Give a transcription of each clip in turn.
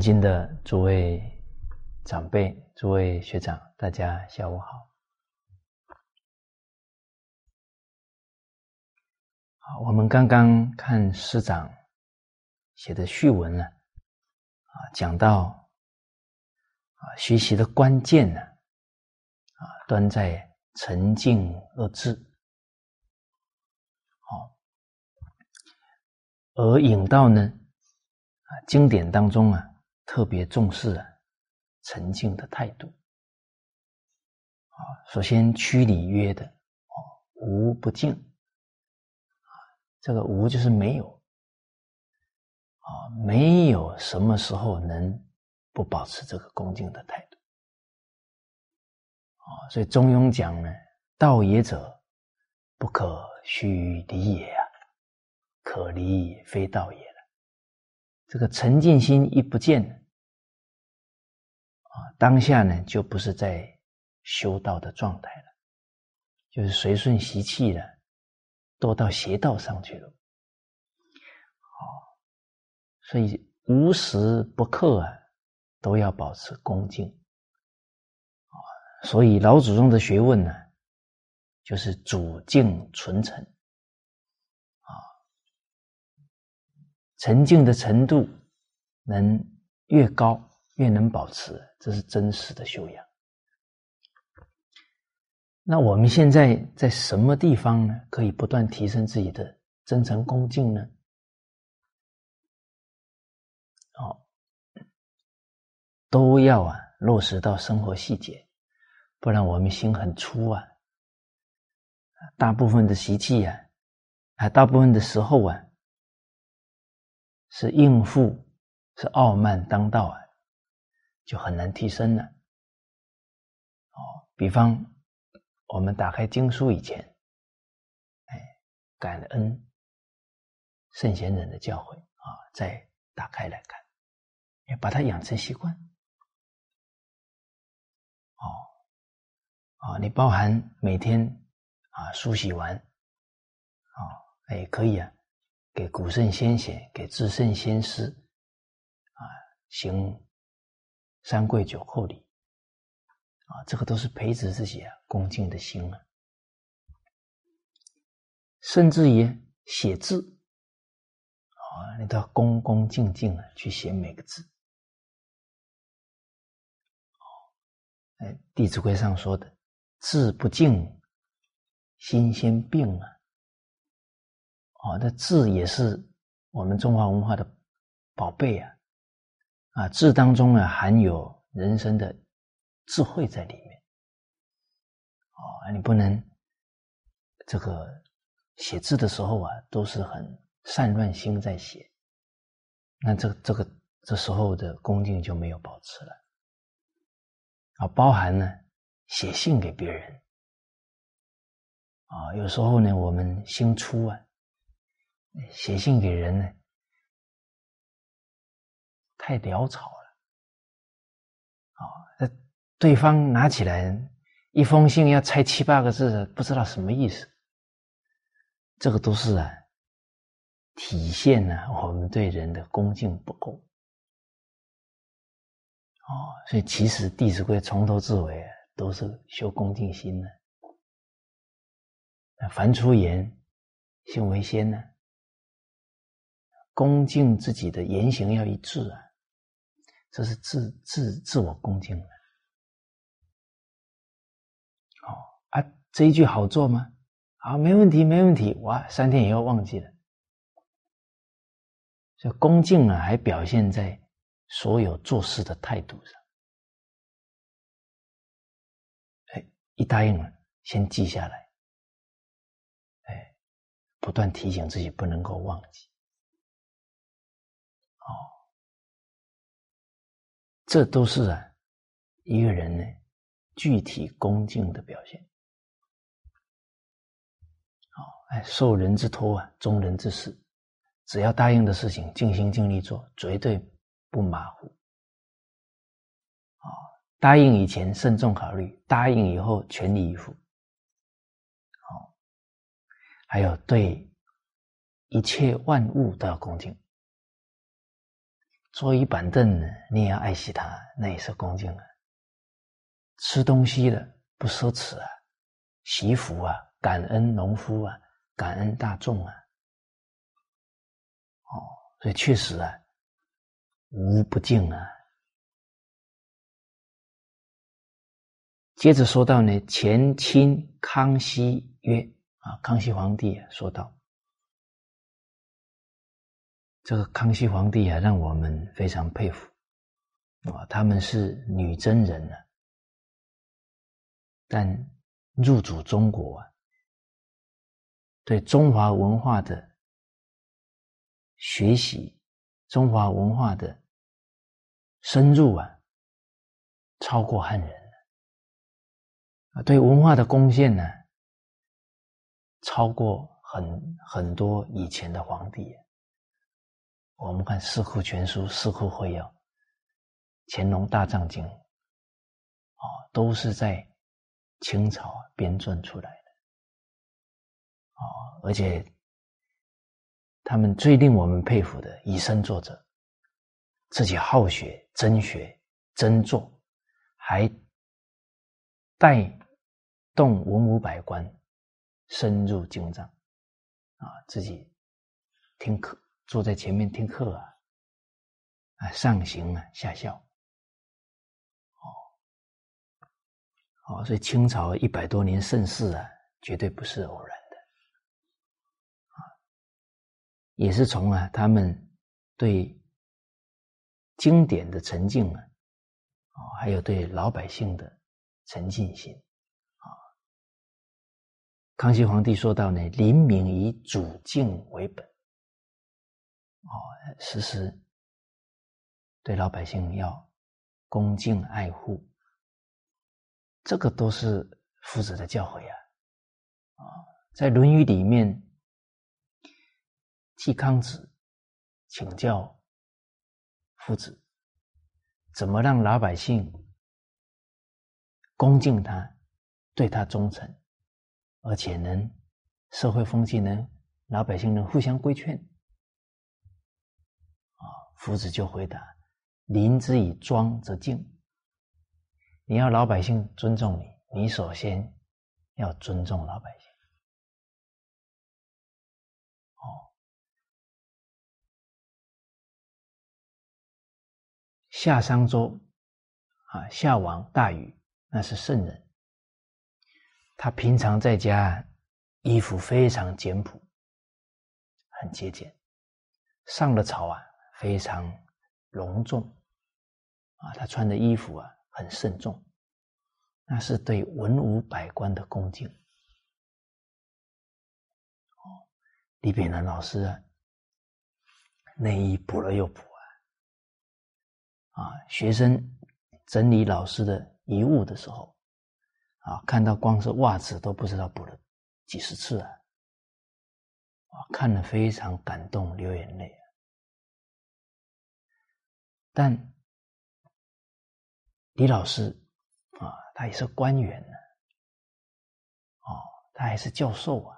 尊敬的诸位长辈、诸位学长，大家下午好。好，我们刚刚看师长写的序文了，啊，讲到啊，学习的关键呢，啊，端在沉静二字。好，而引到呢，啊，经典当中啊。特别重视啊，沉静的态度。啊，首先曲礼曰的，啊，无不敬。啊，这个无就是没有。啊，没有什么时候能不保持这个恭敬的态度。啊，所以中庸讲呢，道也者，不可虚离也啊，可离非道也了。这个沉静心一不见。啊，当下呢就不是在修道的状态了，就是随顺习气了，都到邪道上去了。哦，所以无时不刻啊，都要保持恭敬。啊，所以老祖宗的学问呢，就是主静纯诚。啊，沉静的程度能越高。越能保持，这是真实的修养。那我们现在在什么地方呢？可以不断提升自己的真诚恭敬呢？哦，都要啊落实到生活细节，不然我们心很粗啊。大部分的习气啊，啊，大部分的时候啊，是应付，是傲慢当道啊。就很难提升了。哦，比方我们打开经书以前，哎，感恩圣贤人的教诲啊，再打开来看，要把它养成习惯。哦，啊，你包含每天啊梳洗完，啊，哎，可以啊，给古圣先贤、给至圣先师啊行。三跪九叩礼，啊，这个都是培植自己啊恭敬的心啊。甚至于写字，啊，你都要恭恭敬敬的去写每个字。哦，哎，《弟子规》上说的“字不敬，心先病”啊。哦，那字也是我们中华文化的宝贝啊。啊，字当中呢含有人生的智慧在里面。哦，你不能这个写字的时候啊，都是很散乱心在写，那这这个这时候的恭敬就没有保持了。啊，包含呢写信给别人，啊，有时候呢我们心粗啊，写信给人呢。太潦草了，啊！那对方拿起来一封信要拆七八个字，不知道什么意思。这个都是啊，体现了我们对人的恭敬不够。哦，所以其实《弟子规》从头至尾都是修恭敬心的。凡出言，信为先呢。恭敬自己的言行要一致啊。这是自自自我恭敬的，哦啊，这一句好做吗？好，没问题，没问题。哇，三天以后忘记了。这恭敬啊，还表现在所有做事的态度上。哎，一答应了，先记下来。哎，不断提醒自己不能够忘记。哦。这都是啊，一个人呢具体恭敬的表现。好，哎，受人之托啊，忠人之事，只要答应的事情，尽心尽力做，绝对不马虎。啊，答应以前慎重考虑，答应以后全力以赴。好，还有对一切万物都要恭敬。坐一板凳，你也要爱惜它，那也是恭敬啊。吃东西的不奢侈啊，惜福啊，感恩农夫啊，感恩大众啊。哦，所以确实啊，无不敬啊。接着说到呢，前清康熙曰啊，康熙皇帝说道。这个康熙皇帝啊，让我们非常佩服啊！他们是女真人呢，但入主中国啊，对中华文化的学习、中华文化的深入啊，超过汉人啊！对文化的贡献呢，超过很很多以前的皇帝。我们看《四库全书》《四库会要》《乾隆大藏经》，啊，都是在清朝编撰出来的，啊，而且他们最令我们佩服的，以身作则，自己好学、真学、真做，还带动文武百官深入经藏，啊，自己听课。坐在前面听课啊，啊，上行啊，下效，哦，哦，所以清朝一百多年盛世啊，绝对不是偶然的，啊，也是从啊他们对经典的沉静啊，啊，还有对老百姓的沉浸心，啊，康熙皇帝说到呢，临民以主敬为本。哦，时时对老百姓要恭敬爱护，这个都是夫子的教诲啊！啊，在《论语》里面，季康子请教夫子，怎么让老百姓恭敬他，对他忠诚，而且能社会风气能老百姓能互相规劝。夫子就回答：“临之以庄则敬。你要老百姓尊重你，你首先要尊重老百姓。哦，夏商周啊，夏王大禹那是圣人，他平常在家衣服非常简朴，很节俭，上了朝啊。”非常隆重啊！他穿的衣服啊，很慎重，那是对文武百官的恭敬。哦，李炳南老师啊，内衣补了又补啊！啊，学生整理老师的遗物的时候，啊，看到光是袜子都不知道补了几十次啊！啊，看了非常感动，流眼泪。但李老师啊，他也是官员呢，哦，他还是教授啊，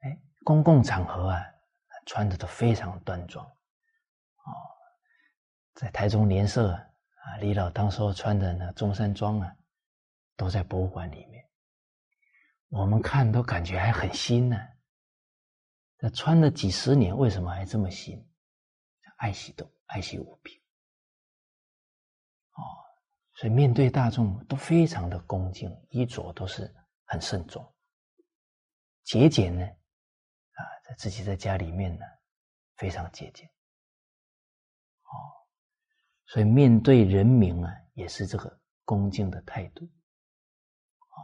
哎，公共场合啊，穿的都非常端庄，哦，在台中联社啊，李老当时候穿的那中山装啊，都在博物馆里面，我们看都感觉还很新呢，那穿了几十年，为什么还这么新？爱惜都爱惜物品，哦，所以面对大众都非常的恭敬，衣着都是很慎重，节俭呢，啊，在自己在家里面呢，非常节俭，哦，所以面对人民啊，也是这个恭敬的态度，啊，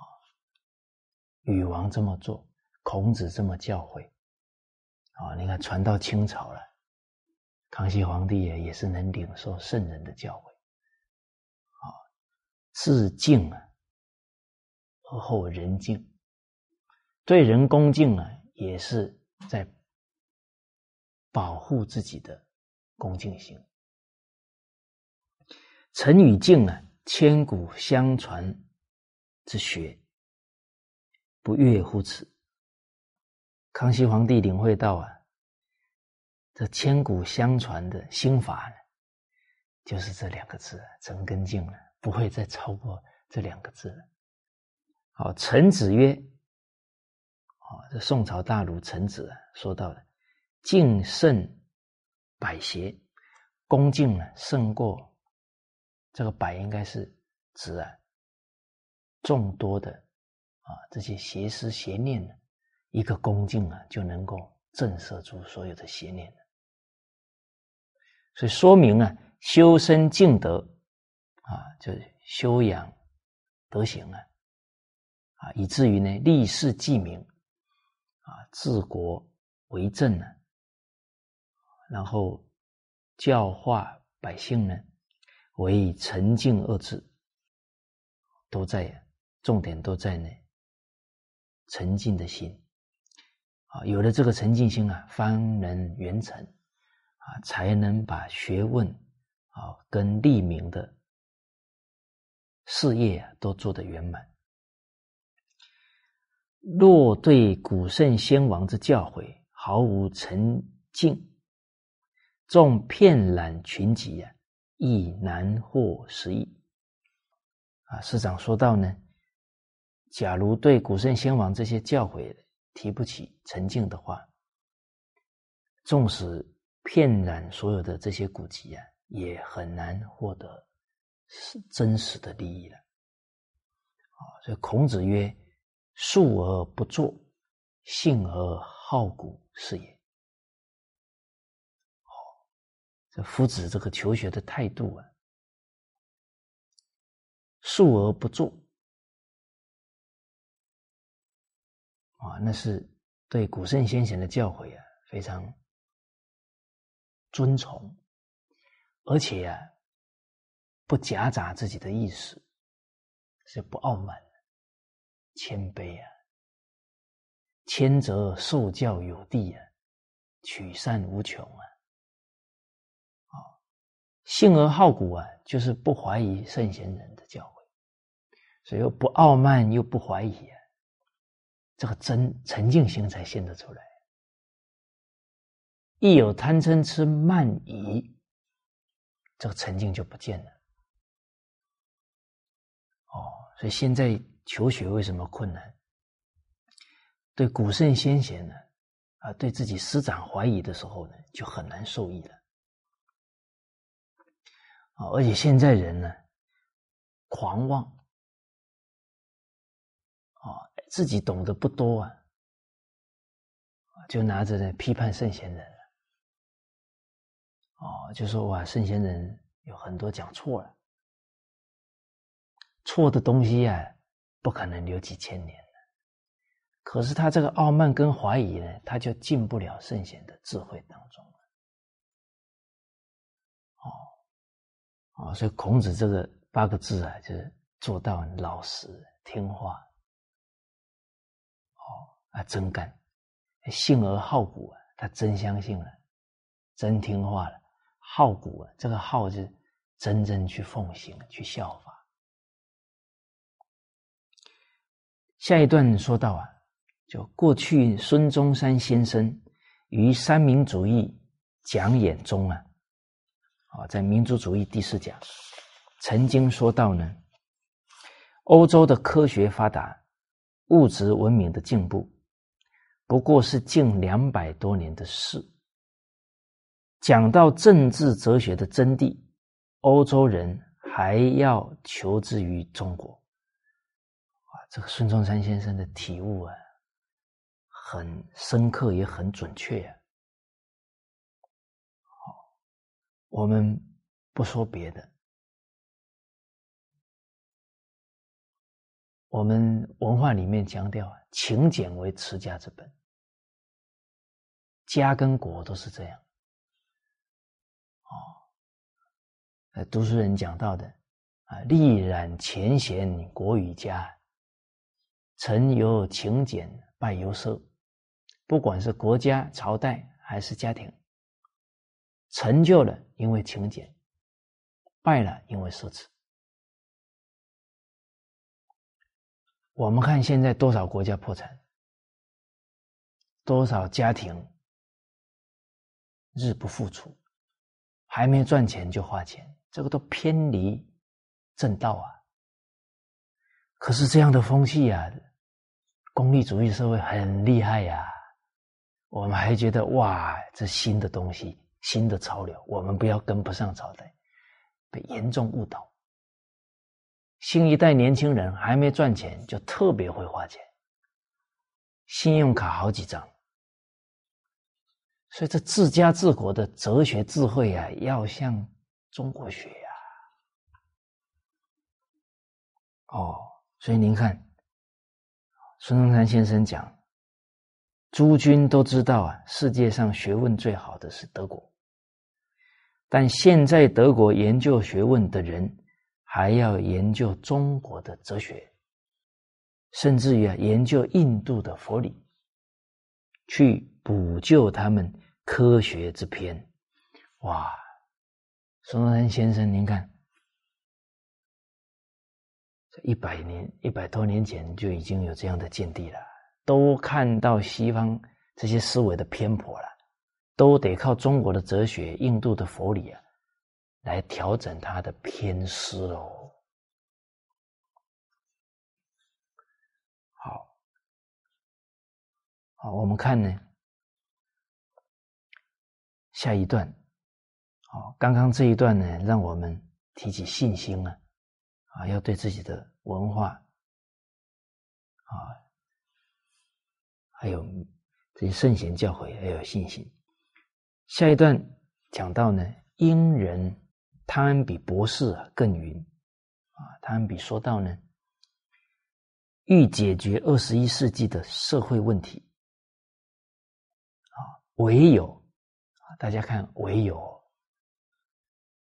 禹王这么做，孔子这么教诲，啊，你看传到清朝了。康熙皇帝也也是能领受圣人的教诲，啊，自敬啊，而后人敬，对人恭敬啊，也是在保护自己的恭敬心。陈与敬啊，千古相传之学，不越乎此。康熙皇帝领会到啊。这千古相传的心法呢，就是这两个字“真根净”了，不会再超过这两个字了。好，臣子曰：“啊，这宋朝大儒臣子啊说到的，敬胜百邪，恭敬呢胜过这个百，应该是指啊众多的啊这些邪思邪念呢，一个恭敬啊就能够震慑住所有的邪念。所以说明啊，修身敬德啊，就是修养德行啊，啊，以至于呢立世济民啊，治国为政呢，然后教化百姓呢，为沉静二字，都在重点都在呢沉静的心啊，有了这个沉静心啊，方能圆成。啊，才能把学问啊跟立名的事业啊都做得圆满。若对古圣先王之教诲毫无沉静，纵片览群集啊，亦难获实意。啊，师长说到呢，假如对古圣先王这些教诲提不起沉静的话，纵使骗染所有的这些古籍啊，也很难获得是真实的利益了。啊，所以孔子曰：“述而不作，信而好古是也。”哦，这夫子这个求学的态度啊，述而不作啊，那是对古圣先贤的教诲啊，非常。遵从，而且啊，不夹杂自己的意识，是不傲慢，谦卑啊，谦则受教有地啊，取善无穷啊，啊，信而好古啊，就是不怀疑圣贤人的教诲，所以又不傲慢又不怀疑啊，这个真沉静心才现得出来。一有贪嗔痴慢疑，这个沉静就不见了。哦，所以现在求学为什么困难？对古圣先贤呢，啊，对自己师长怀疑的时候呢，就很难受益了。啊，而且现在人呢，狂妄，啊，自己懂得不多啊，就拿着呢批判圣贤人。哦，就说哇，圣贤人有很多讲错了，错的东西呀，不可能留几千年的。可是他这个傲慢跟怀疑呢，他就进不了圣贤的智慧当中了。哦，哦，所以孔子这个八个字啊，就是做到老实听话，哦啊，真干，信而好古啊，他真相信了，真听话了。好古啊，这个好是真正去奉行、去效法。下一段说到啊，就过去孙中山先生于三民主义讲演中啊，啊，在民族主义第四讲曾经说到呢，欧洲的科学发达、物质文明的进步，不过是近两百多年的事。讲到政治哲学的真谛，欧洲人还要求之于中国。啊，这个孙中山先生的体悟啊，很深刻，也很准确啊。好，我们不说别的，我们文化里面强调啊，勤俭为持家之本，家跟国都是这样。读书人讲到的啊，历染前贤国与家，成由勤俭，败由奢。不管是国家朝代还是家庭，成就了因为勤俭，败了因为奢侈。我们看现在多少国家破产，多少家庭日不复出，还没赚钱就花钱，这个都偏离正道啊。可是这样的风气啊，功利主义社会很厉害呀。我们还觉得哇，这新的东西，新的潮流，我们不要跟不上朝代，被严重误导。新一代年轻人还没赚钱，就特别会花钱，信用卡好几张。所以这治家治国的哲学智慧啊，要向中国学呀。哦，所以您看，孙中山先生讲。诸君都知道啊，世界上学问最好的是德国，但现在德国研究学问的人还要研究中国的哲学，甚至于啊研究印度的佛理，去补救他们科学之偏。哇，孙中山先生，您看，这一百年、一百多年前就已经有这样的见地了。都看到西方这些思维的偏颇了，都得靠中国的哲学、印度的佛理啊，来调整他的偏失哦。好，好，我们看呢，下一段，好，刚刚这一段呢，让我们提起信心啊，啊，要对自己的文化，啊。还有这些圣贤教诲要有信心。下一段讲到呢，英人汤恩比博士啊更云啊，汤恩比说到呢，欲解决二十一世纪的社会问题啊，唯有，大家看，唯有，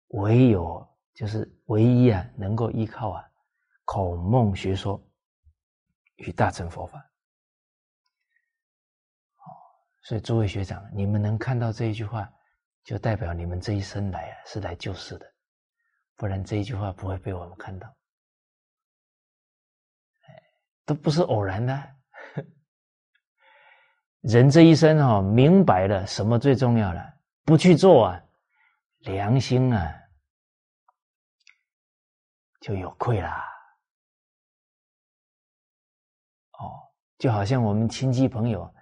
唯有就是唯一啊，能够依靠啊，孔孟学说与大乘佛法。哦所以，诸位学长，你们能看到这一句话，就代表你们这一生来啊是来救世的，不然这一句话不会被我们看到。都不是偶然的。人这一生哦，明白了什么最重要了，不去做啊，良心啊就有愧啦。哦，就好像我们亲戚朋友。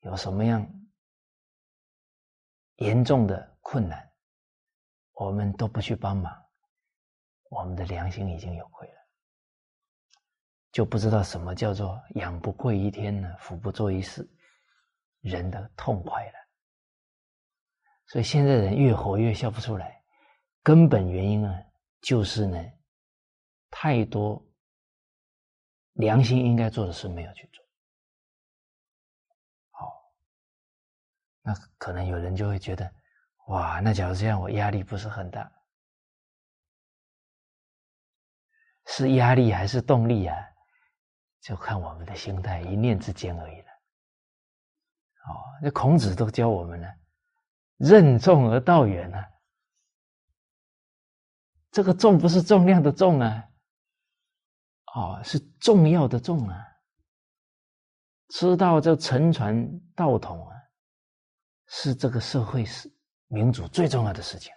有什么样严重的困难，我们都不去帮忙，我们的良心已经有愧了，就不知道什么叫做“养不跪一天呢，福不做一世”，人的痛快了。所以现在人越活越笑不出来，根本原因呢，就是呢，太多良心应该做的事没有去做。好那可能有人就会觉得，哇，那假如这样，我压力不是很大，是压力还是动力啊？就看我们的心态，一念之间而已了。哦，那孔子都教我们了，任重而道远啊。这个重不是重量的重啊，哦，是重要的重啊。知道这沉船道统啊。是这个社会是民主最重要的事情。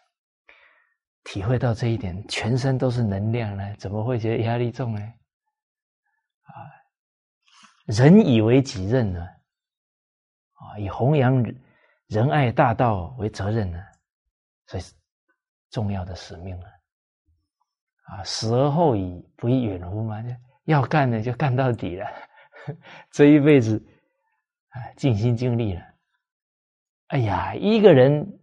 体会到这一点，全身都是能量呢，怎么会觉得压力重呢？啊，人以为己任呢？啊，以弘扬仁爱大道为责任呢？所以重要的使命了。啊，死而后已，不亦远乎嘛？要干的就干到底了，这一辈子啊，尽心尽力了。哎呀，一个人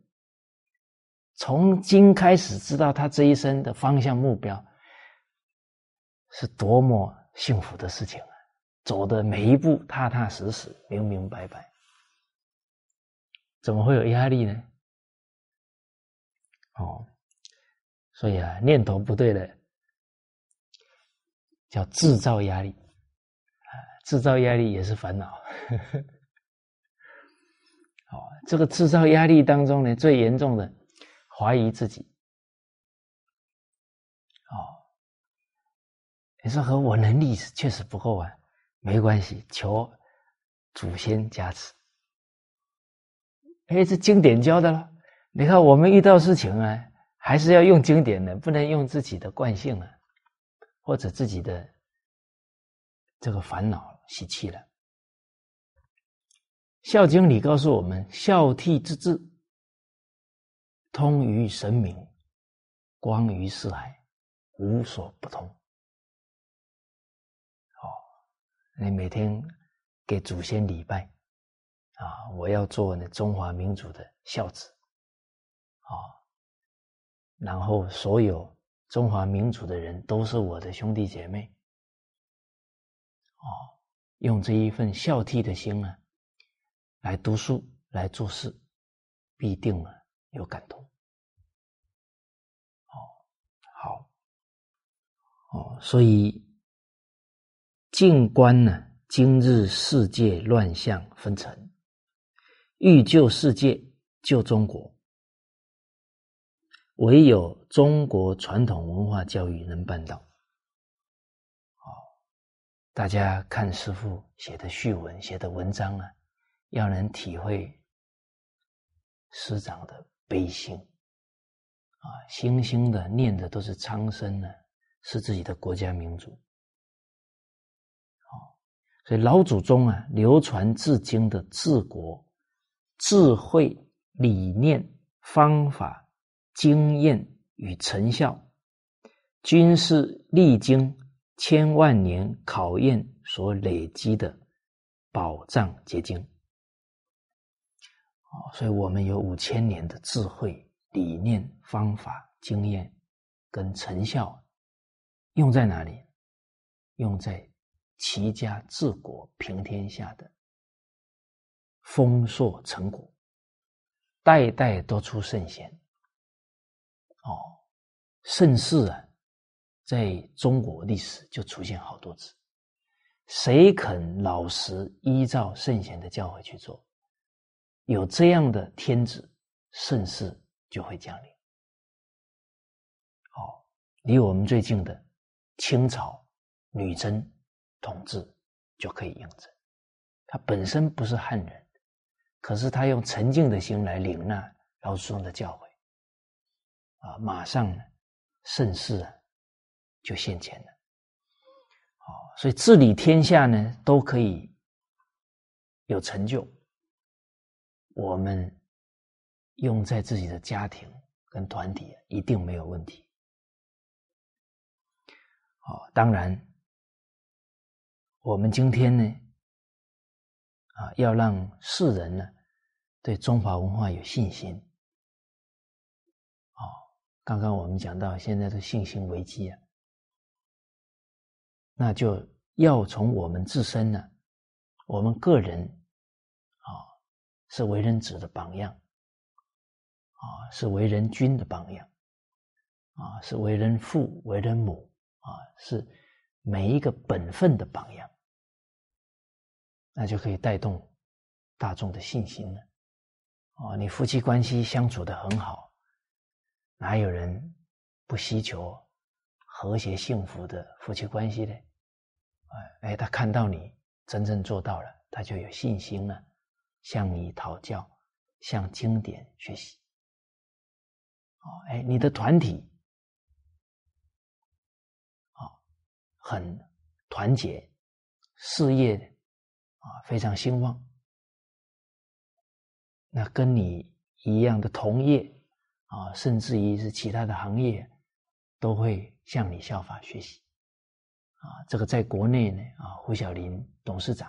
从今开始知道他这一生的方向目标，是多么幸福的事情啊！走的每一步踏踏实实、明明白白，怎么会有压力呢？哦，所以啊，念头不对的，叫制造压力啊！制造压力也是烦恼。哦，这个制造压力当中呢，最严重的怀疑自己。哦，你说和我能力确实不够啊，没关系，求祖先加持。哎，这经典教的了，你看，我们遇到事情啊，还是要用经典的，不能用自己的惯性啊，或者自己的这个烦恼习气了。《孝经》里告诉我们：“孝悌之治，通于神明，光于四海，无所不通。”哦，你每天给祖先礼拜啊！我要做那中华民族的孝子。啊，然后所有中华民族的人都是我的兄弟姐妹，哦，用这一份孝悌的心啊，来读书来做事，必定呢有感动。哦，好，哦，所以静观呢，今日世界乱象纷呈，欲救世界，救中国。唯有中国传统文化教育能办到。哦，大家看师傅写的序文、写的文章啊，要能体会师长的悲心啊，星星的念的都是苍生呢，是自己的国家民族。哦，所以老祖宗啊，流传至今的治国智慧理念方法。经验与成效，均是历经千万年考验所累积的宝藏结晶。所以我们有五千年的智慧、理念、方法、经验跟成效，用在哪里？用在齐家治国平天下的丰硕成果，代代都出圣贤。哦，盛世啊，在中国历史就出现好多次。谁肯老实依照圣贤的教诲去做，有这样的天子，盛世就会降临。哦，离我们最近的清朝女真统治就可以印证。他本身不是汉人，可是他用沉静的心来领纳老祖宗的教诲。啊，马上呢，盛世啊，就现前了。哦，所以治理天下呢，都可以有成就。我们用在自己的家庭跟团体，一定没有问题。哦，当然，我们今天呢，啊，要让世人呢，对中华文化有信心。刚刚我们讲到现在的信心危机啊，那就要从我们自身呢，我们个人啊，是为人子的榜样，啊，是为人君的榜样，啊，是为人父、为人母，啊，是每一个本分的榜样，那就可以带动大众的信心了。哦，你夫妻关系相处的很好。哪有人不希求和谐幸福的夫妻关系呢？哎哎，他看到你真正做到了，他就有信心了，向你讨教，向经典学习。哦，哎，你的团体啊，很团结，事业啊非常兴旺，那跟你一样的同业。啊，甚至于是其他的行业，都会向你效法学习。啊，这个在国内呢，啊，胡小林董事长，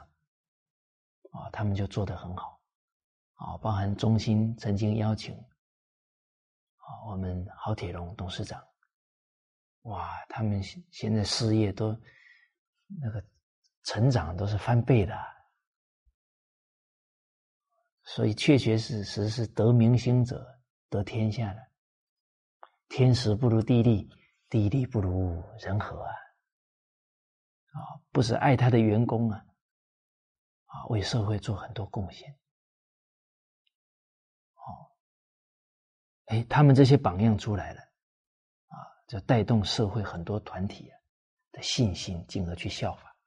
啊，他们就做得很好。啊，包含中心曾经邀请，啊，我们郝铁龙董事长，哇，他们现在事业都那个成长都是翻倍的，所以确确实实是得民心者。得天下了，天时不如地利，地利不如人和啊！啊，不是爱他的员工啊，啊，为社会做很多贡献。哦，哎，他们这些榜样出来了，啊，就带动社会很多团体的信心，进而去效法。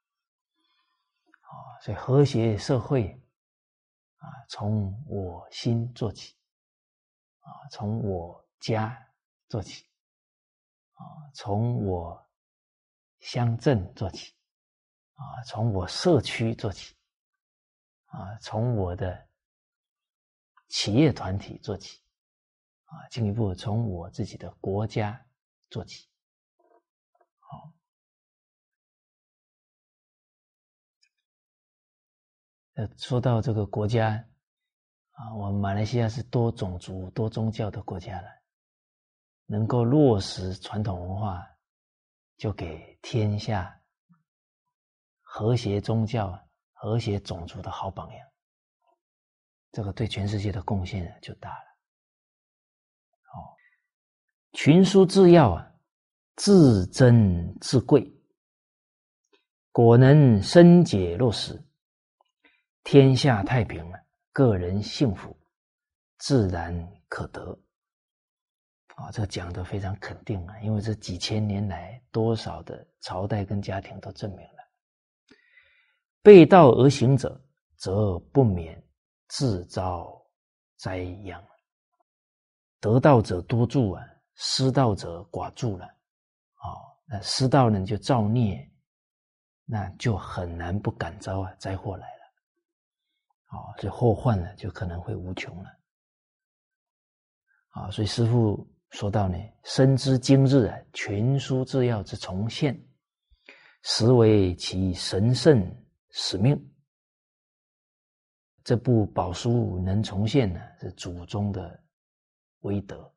啊，所以和谐社会啊，从我心做起。啊，从我家做起，啊，从我乡镇做起，啊，从我社区做起，啊，从我的企业团体做起，啊，进一步从我自己的国家做起，呃，说到这个国家。啊，我们马来西亚是多种族、多宗教的国家了，能够落实传统文化，就给天下和谐宗教、和谐种族的好榜样。这个对全世界的贡献就大了。好，群书治要啊，至珍至贵，果能深解落实，天下太平了。个人幸福自然可得啊！这讲的非常肯定啊，因为这几千年来多少的朝代跟家庭都证明了，背道而行者则不免自招灾殃。得道者多助啊，失道者寡助了啊。那失道呢就造孽，那就很难不感召啊灾祸来。啊，这祸患呢，就可能会无穷了。啊，所以师父说到呢，深知今日啊，群书治要之重现，实为其神圣使命。这部宝书能重现呢，是祖宗的威德。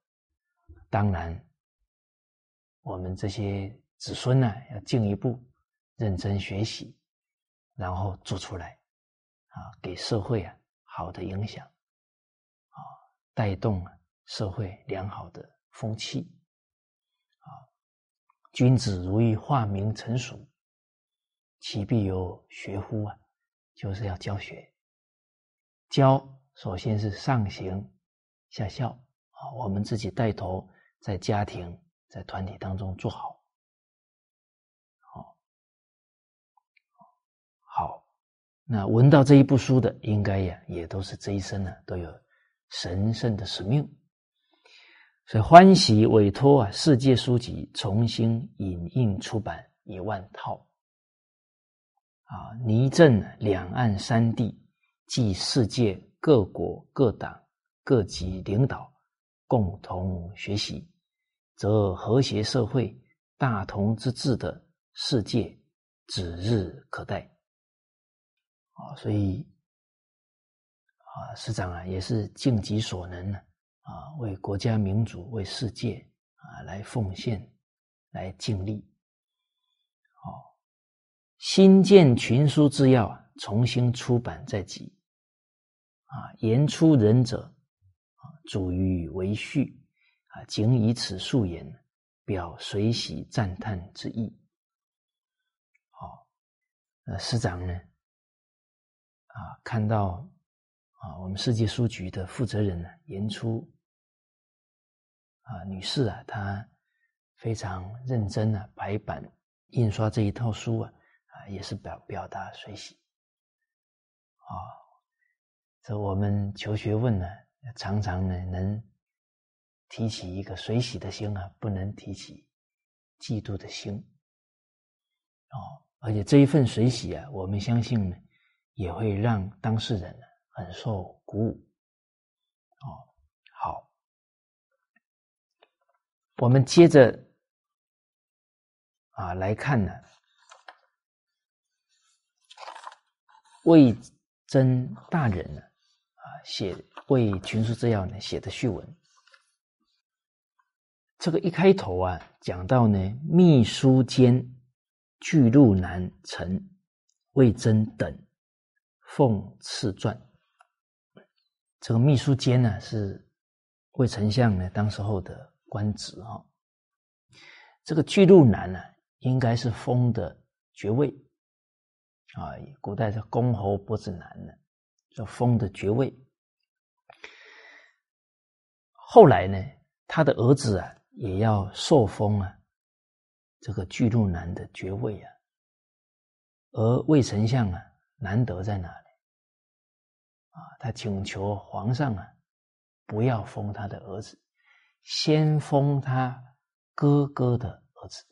当然，我们这些子孙呢，要进一步认真学习，然后做出来。啊，给社会啊好的影响，啊，带动社会良好的风气，啊，君子如欲化名成熟，其必有学乎啊，就是要教学，教首先是上行下效啊，我们自己带头在家庭在团体当中做好。那闻到这一部书的，应该呀，也都是这一生呢，都有神圣的使命，所以欢喜委托啊，世界书籍重新引印出版一万套，啊，拟正两岸三地即世界各国各党各级领导共同学习，则和谐社会大同之治的世界指日可待。啊，所以啊，师长啊，也是尽己所能呢，啊，为国家民族、为世界啊来奉献、来尽力。哦，新建群书之要，重新出版在即。啊，言出仁者啊，主于为序啊，仅以此数言，表随喜赞叹之意。好，那师长呢？啊，看到啊，我们世界书局的负责人呢，言出啊女士啊，她非常认真啊，排版印刷这一套书啊，啊，也是表表达随喜啊。这我们求学问呢，常常呢能提起一个随喜的心啊，不能提起嫉妒的心哦。而且这一份随喜啊，我们相信呢。也会让当事人很受鼓舞。哦，好，我们接着啊来看呢，魏征大人呢啊写为群书治要呢写的序文，这个一开头啊讲到呢秘书监巨鹿南陈魏征等。奉赐传，这个秘书监呢是魏丞相呢当时候的官职啊。这个巨鹿男呢应该是封的爵位啊，古代的公侯伯子男呢叫封的爵位。后来呢，他的儿子啊也要受封啊这个巨鹿男的爵位啊，而魏丞相啊难得在哪里？啊，他请求皇上啊，不要封他的儿子，先封他哥哥的儿子。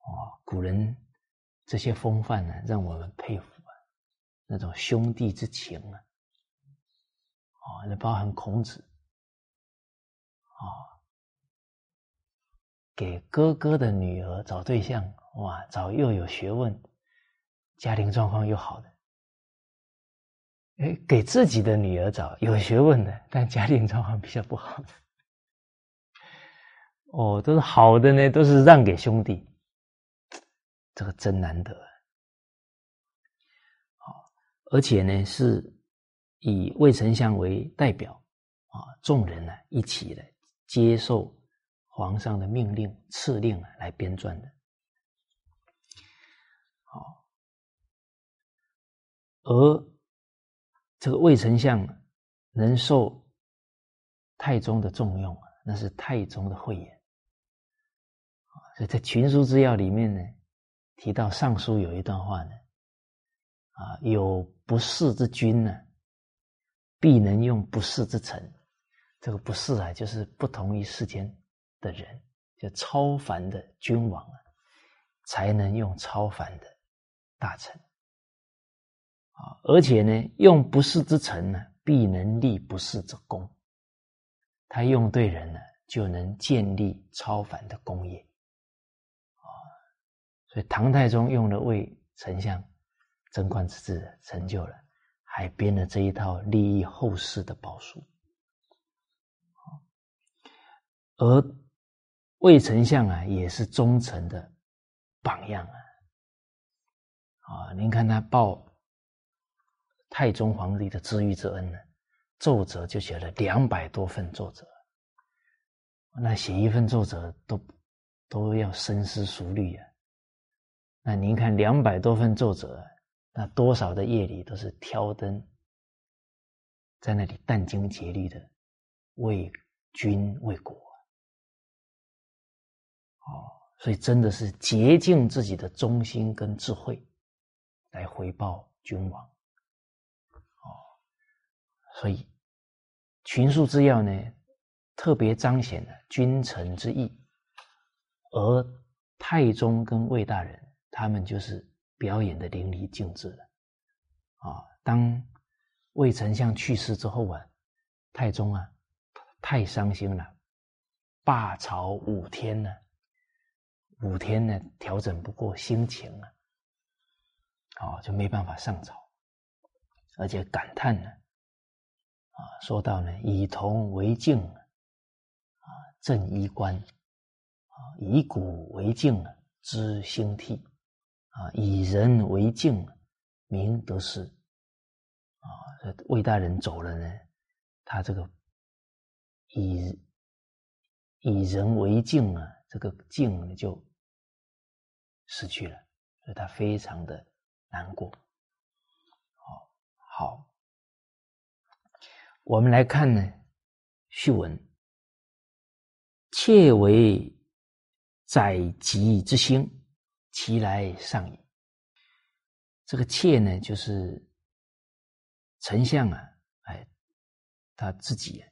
哦，古人这些风范呢，让我们佩服啊，那种兄弟之情啊。哦，那包含孔子，啊，给哥哥的女儿找对象，哇，找又有学问、家庭状况又好的。哎，给自己的女儿找有学问的，但家庭状况比较不好的。哦，都是好的呢，都是让给兄弟，这个真难得。好，而且呢是。以魏丞相为代表，啊，众人呢一起来接受皇上的命令、赐令啊，来编撰的。而这个魏丞相能受太宗的重用，那是太宗的慧眼。所以在群书之要里面呢，提到尚书有一段话呢，啊，有不世之君呢。必能用不世之臣，这个不世啊，就是不同于世间的人，就超凡的君王啊，才能用超凡的大臣啊。而且呢，用不世之臣呢，必能立不世之功。他用对人呢，就能建立超凡的功业啊。所以唐太宗用了为丞相贞观之治，成就了。还编了这一套利益后世的宝书，而魏丞相啊，也是忠臣的榜样啊！啊，您看他报太宗皇帝的知遇之恩呢，奏折就写了两百多份奏折，那写一份奏折都都要深思熟虑啊！那您看两百多份奏折。那多少的夜里都是挑灯，在那里殚精竭虑的为君为国，哦，所以真的是竭尽自己的忠心跟智慧来回报君王，所以群书之要呢，特别彰显了君臣之义，而太宗跟魏大人他们就是。表演的淋漓尽致了，啊！当魏丞相去世之后啊，太宗啊太伤心了，罢朝五天呢，五天呢调整不过心情啊，哦就没办法上朝，而且感叹呢，啊说到呢以铜为镜啊，正衣冠啊以古为镜，知兴替。啊，以人为镜，明得失。啊，这魏大人走了呢，他这个以以人为镜啊，这个镜就失去了，所以他非常的难过。好，好，我们来看呢，序文，窃为宰吉之心。其来上矣。这个妾呢，就是丞相啊，哎，他自己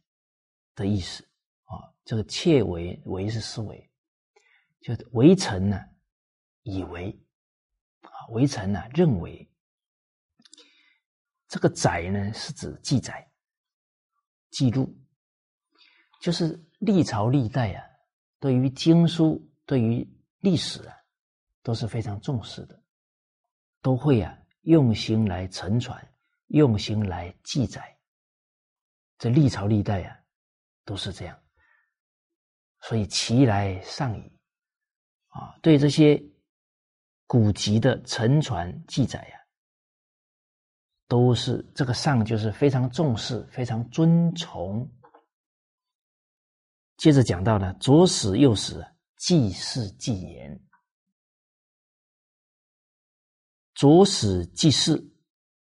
的意思啊。这个妾为为是思维，就为臣呢，以为啊，为臣呢认为这个载呢是指记载、记录，就是历朝历代啊，对于经书、对于历史啊。都是非常重视的，都会啊用心来承传，用心来记载。这历朝历代啊都是这样，所以其来上矣啊，对这些古籍的承传记载呀，都是这个上就是非常重视、非常尊崇。接着讲到呢，左史右史，记事记言。左史记事，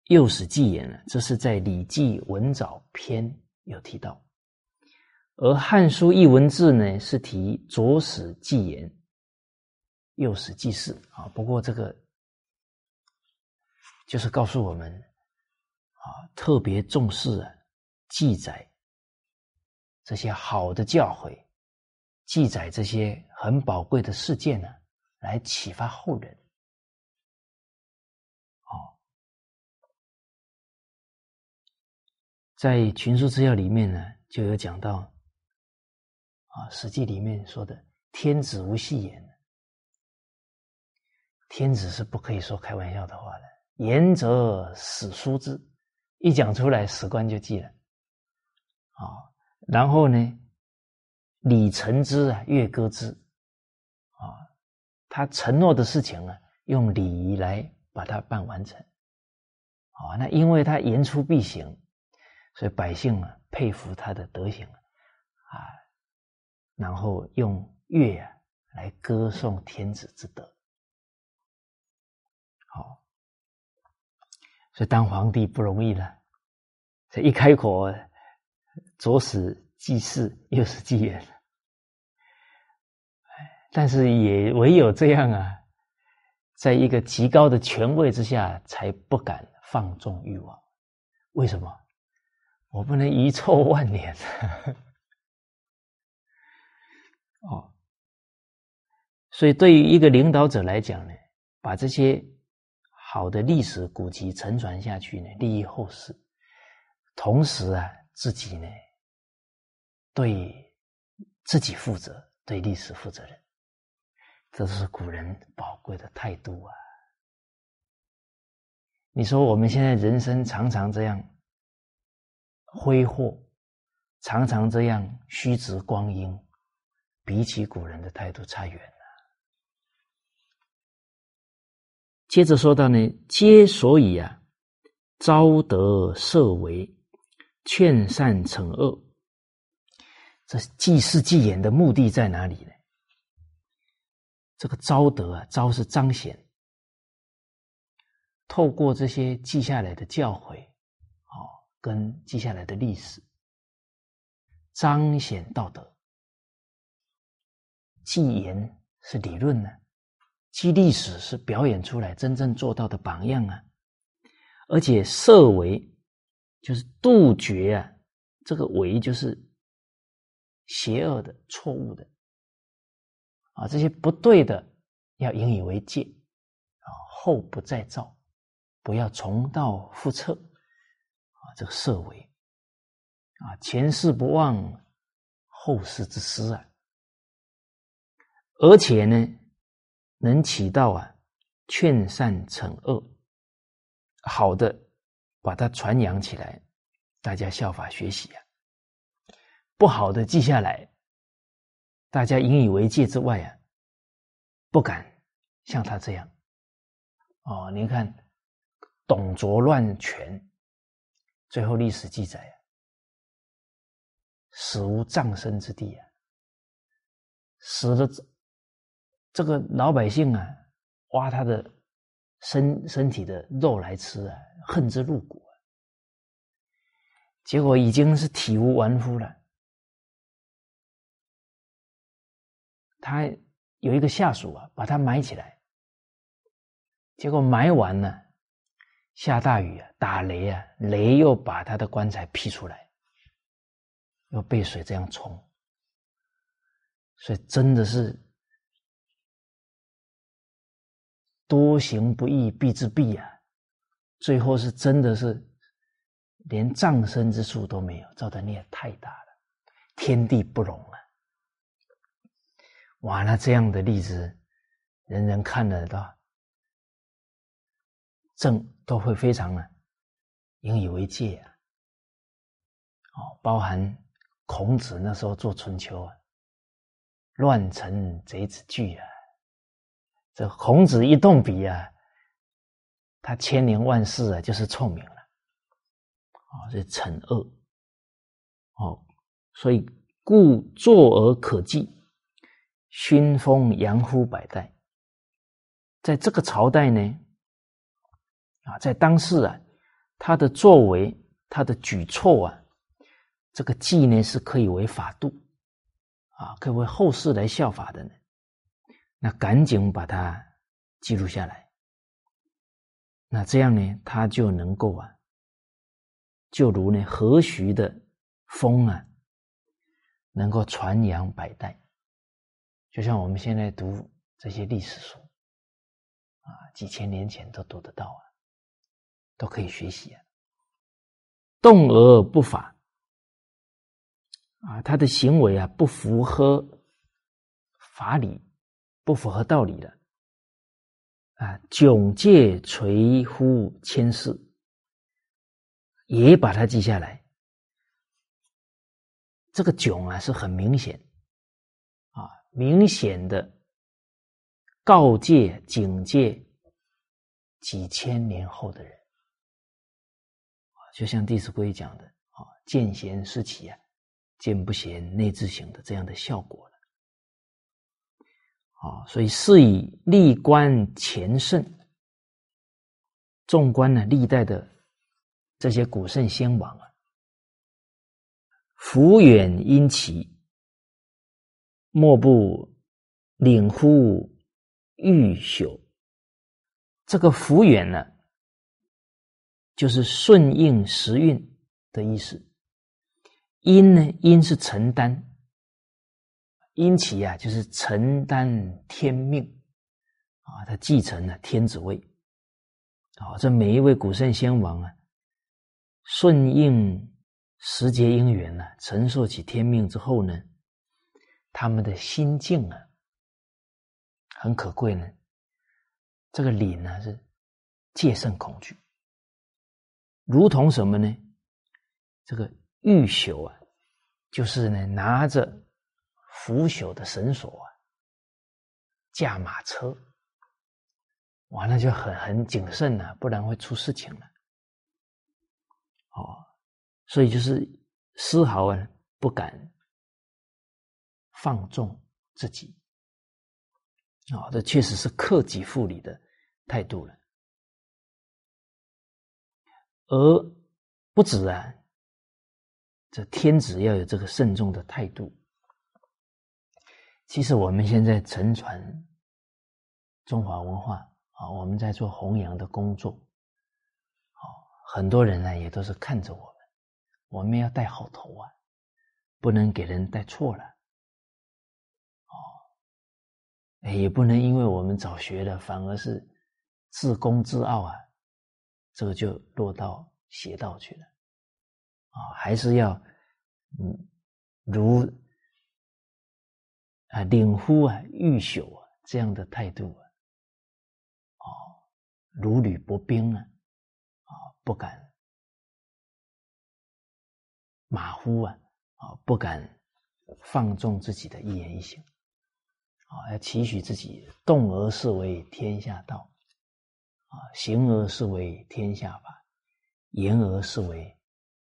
右史记言呢？这是在《礼记文藻篇》有提到，而《汉书艺文志》呢是提左史记言，右史记事啊。不过这个就是告诉我们啊，特别重视啊记载这些好的教诲，记载这些很宝贵的事件呢，来启发后人。哦，在群书治要里面呢，就有讲到啊，《史记》里面说的“天子无戏言”，天子是不可以说开玩笑的话的。言则史书之，一讲出来，史官就记了。啊，然后呢，礼成之啊，乐歌之。啊，他承诺的事情啊，用礼仪来把它办完成。啊，那因为他言出必行，所以百姓啊佩服他的德行啊，然后用乐啊来歌颂天子之德。所以当皇帝不容易了，这一开口，左使祭祀，右使祭言。但是也唯有这样啊，在一个极高的权位之下，才不敢放纵欲望。为什么？我不能遗臭万年。哦，所以对于一个领导者来讲呢，把这些。好的历史古籍承传下去呢，利益后世。同时啊，自己呢，对自己负责，对历史负责任，这是古人宝贵的态度啊。你说我们现在人生常常这样挥霍，常常这样虚掷光阴，比起古人的态度差远。接着说到呢，皆所以啊，招德设为，劝善惩恶。这记事记言的目的在哪里呢？这个招德啊，招是彰显，透过这些记下来的教诲，哦，跟记下来的历史，彰显道德。记言是理论呢。记历史是表演出来真正做到的榜样啊，而且设为就是杜绝啊，这个为就是邪恶的、错误的。啊，这些不对的要引以为戒啊，后不再造，不要重蹈覆辙。啊，这个设为。啊，前世不忘后世之师啊，而且呢。能起到啊劝善惩恶，好的把它传扬起来，大家效法学习啊；不好的记下来，大家引以为戒之外啊，不敢像他这样。哦，您看董卓乱权，最后历史记载啊，死无葬身之地啊，死了。这个老百姓啊，挖他的身身体的肉来吃啊，恨之入骨啊。结果已经是体无完肤了。他有一个下属啊，把他埋起来。结果埋完了，下大雨啊，打雷啊，雷又把他的棺材劈出来，又被水这样冲，所以真的是。多行不义必自毙啊！最后是真的是连葬身之处都没有，造的孽太大了，天地不容啊！哇，那这样的例子，人人看得到，正都会非常的引以为戒啊！哦，包含孔子那时候做春秋啊，乱臣贼子惧啊！这孔子一动笔啊，他千年万世啊，就是臭名了。啊，这惩恶，哦，所以故作而可记，熏风扬乎百代。在这个朝代呢，啊，在当世啊，他的作为，他的举措啊，这个记呢是可以为法度，啊，可以为后世来效法的呢。那赶紧把它记录下来，那这样呢，他就能够啊就如呢和煦的风啊，能够传扬百代。就像我们现在读这些历史书啊，几千年前都读得到啊，都可以学习啊。动而不法啊，他的行为啊不符合法理，不符合道理的啊，迥介垂乎千世，也把它记下来。这个迥啊是很明显啊，明显的告诫、警戒几千年后的人。就像《弟子规》讲的啊，“见贤思齐啊，见不贤内自省”的这样的效果。啊，所以是以历观前圣，纵观呢历代的这些古圣先王啊，福远因其，莫不领乎欲朽。这个福远呢？就是顺应时运的意思。因呢？因是承担，因其啊，就是承担天命啊，他继承了天子位。啊，这每一位古圣先王啊，顺应时节因缘呢，承受起天命之后呢，他们的心境啊，很可贵呢。这个礼呢，是戒慎恐惧。如同什么呢？这个玉朽啊，就是呢拿着腐朽的绳索啊，驾马车，完了就很很谨慎了，不然会出事情了。哦，所以就是丝毫啊不敢放纵自己。哦，这确实是克己复礼的态度了。而不止啊，这天子要有这个慎重的态度。其实我们现在承传中华文化啊，我们在做弘扬的工作，哦，很多人呢也都是看着我们，我们要带好头啊，不能给人带错了，哦，也不能因为我们早学了，反而是自公自傲啊。这个就落到邪道去了，啊，还是要嗯，如啊领乎啊欲朽啊这样的态度啊，哦，如履薄冰啊，啊，不敢马虎啊，啊，不敢放纵自己的一言一行，啊，要期许自己动而是为天下道。啊，行而是为天下法，言而是为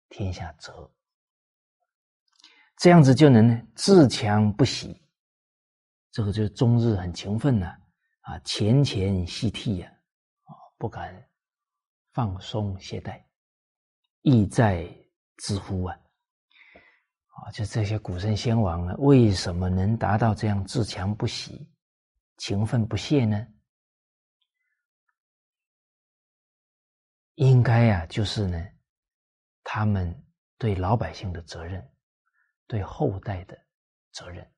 天下责。这样子就能自强不息，这个就是终日很勤奋呢。啊，前前细替呀，啊，不敢放松懈怠，意在知乎啊。啊，就这些古圣先王啊，为什么能达到这样自强不息、勤奋不懈呢？应该呀，就是呢，他们对老百姓的责任，对后代的责任，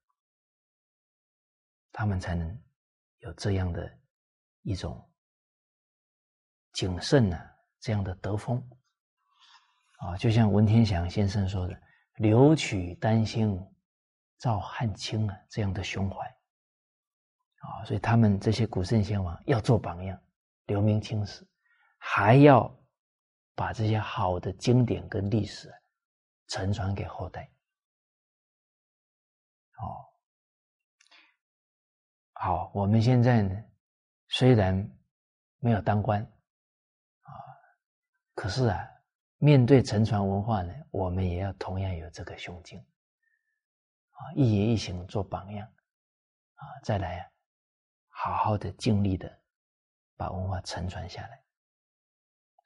他们才能有这样的一种谨慎呢，这样的德风啊，就像文天祥先生说的“留取丹心照汗青”啊，这样的胸怀啊，所以他们这些古圣先王要做榜样，留名青史。还要把这些好的经典跟历史承传给后代。哦，好，我们现在呢，虽然没有当官啊，可是啊，面对沉船文化呢，我们也要同样有这个胸襟啊，一言一行做榜样啊，再来好好的尽力的把文化承传下来。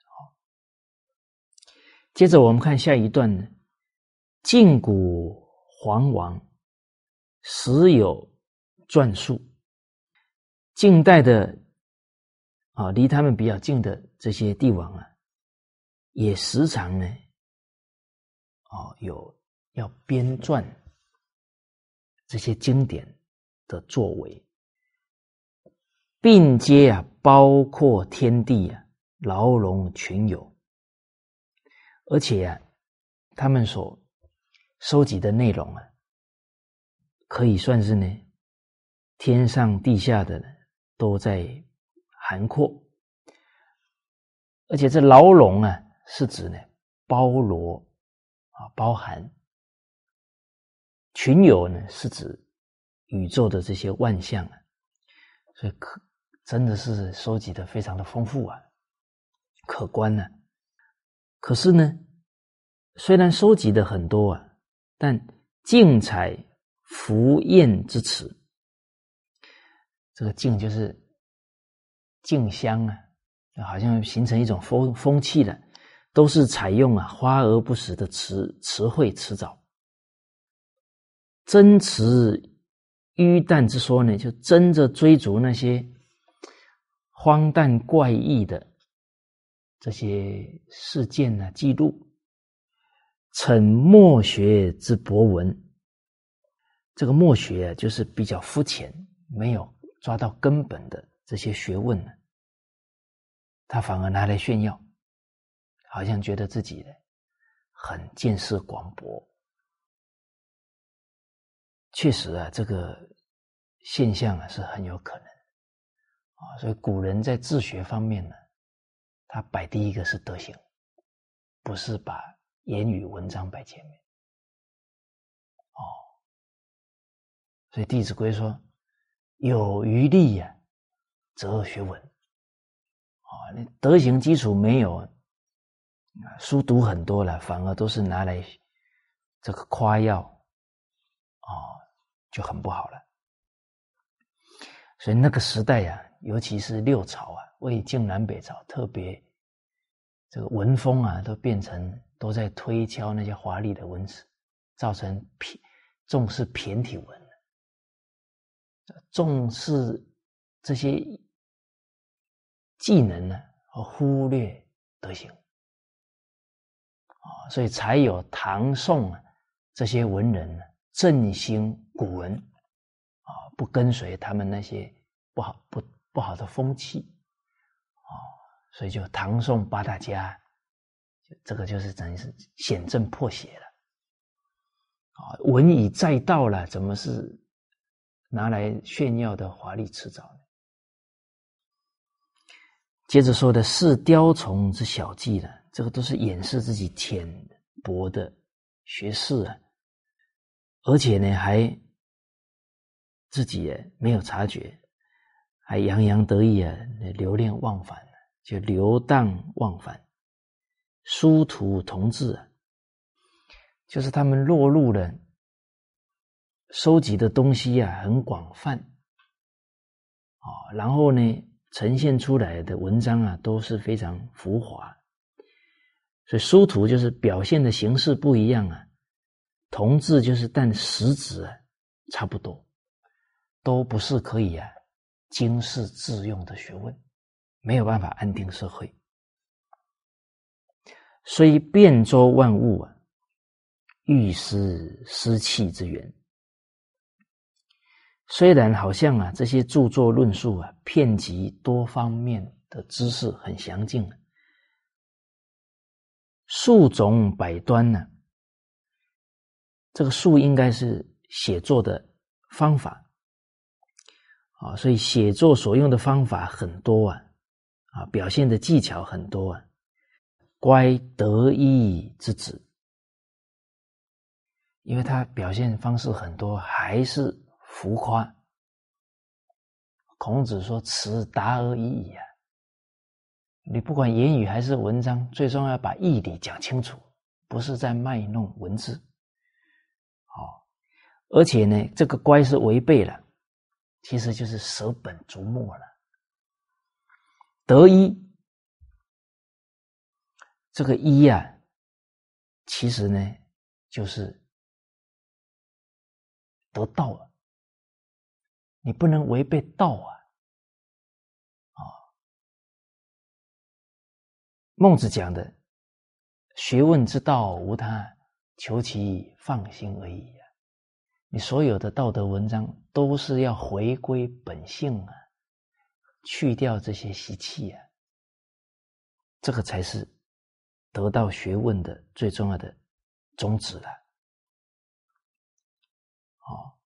好接着我们看下一段呢，晋古皇王时有传述，近代的啊，离他们比较近的这些帝王啊，也时常呢啊有要编撰这些经典的作为，并接啊包括天地啊牢笼群友，而且啊他们所收集的内容啊，可以算是呢天上地下的都在涵括。而且这牢笼啊，是指呢包罗啊包含群友呢，是指宇宙的这些万象啊，所以可真的是收集的非常的丰富啊，可观呢。可是呢，虽然收集的很多啊，但静采福宴之词，这个静就是静香啊。好像形成一种风风气了，都是采用啊花而不实的词词汇词藻，真词迂淡之说呢，就争着追逐那些荒诞怪异的这些事件呢记录，逞墨学之博文，这个墨学就是比较肤浅，没有抓到根本的这些学问呢。他反而拿来炫耀，好像觉得自己很见识广博。确实啊，这个现象啊是很有可能啊。所以古人在治学方面呢，他摆第一个是德行，不是把言语文章摆前面。哦，所以《弟子规》说：“有余力呀，则学文。”啊，那德行基础没有，书读很多了，反而都是拿来这个夸耀，啊，就很不好了。所以那个时代呀，尤其是六朝啊，魏晋南北朝，特别这个文风啊，都变成都在推敲那些华丽的文字，造成偏重视骈体文，重视这些。技能呢，而忽略德行。啊，所以才有唐宋啊这些文人呢振兴古文。啊，不跟随他们那些不好不不好的风气。啊，所以就唐宋八大家，这个就是等于是显正破邪了。啊，文以载道了，怎么是拿来炫耀的华丽辞藻？接着说的是雕虫之小技了，这个都是掩饰自己浅薄的学识啊，而且呢还自己没有察觉，还洋洋得意啊，留恋忘返，就流荡忘返，殊途同志啊，就是他们落入了收集的东西啊很广泛啊，然后呢。呈现出来的文章啊，都是非常浮华，所以殊途就是表现的形式不一样啊，同质就是但实质啊差不多，都不是可以啊经世致用的学问，没有办法安定社会。虽变周万物啊，欲失失气之源。虽然好像啊，这些著作论述啊，遍及多方面的知识，很详尽，数种百端呢。这个数应该是写作的方法啊，所以写作所用的方法很多啊，啊，表现的技巧很多啊，乖得意之子，因为他表现方式很多，还是。浮夸，孔子说：“此达而已矣啊！你不管言语还是文章，最终要把义理讲清楚，不是在卖弄文字。好，而且呢，这个乖是违背了，其实就是舍本逐末了。得一，这个一啊，其实呢，就是得道了。”你不能违背道啊！啊，孟子讲的“学问之道，无他，求其放心而已呀。你所有的道德文章都是要回归本性啊，去掉这些习气啊，这个才是得到学问的最重要的宗旨了。哦，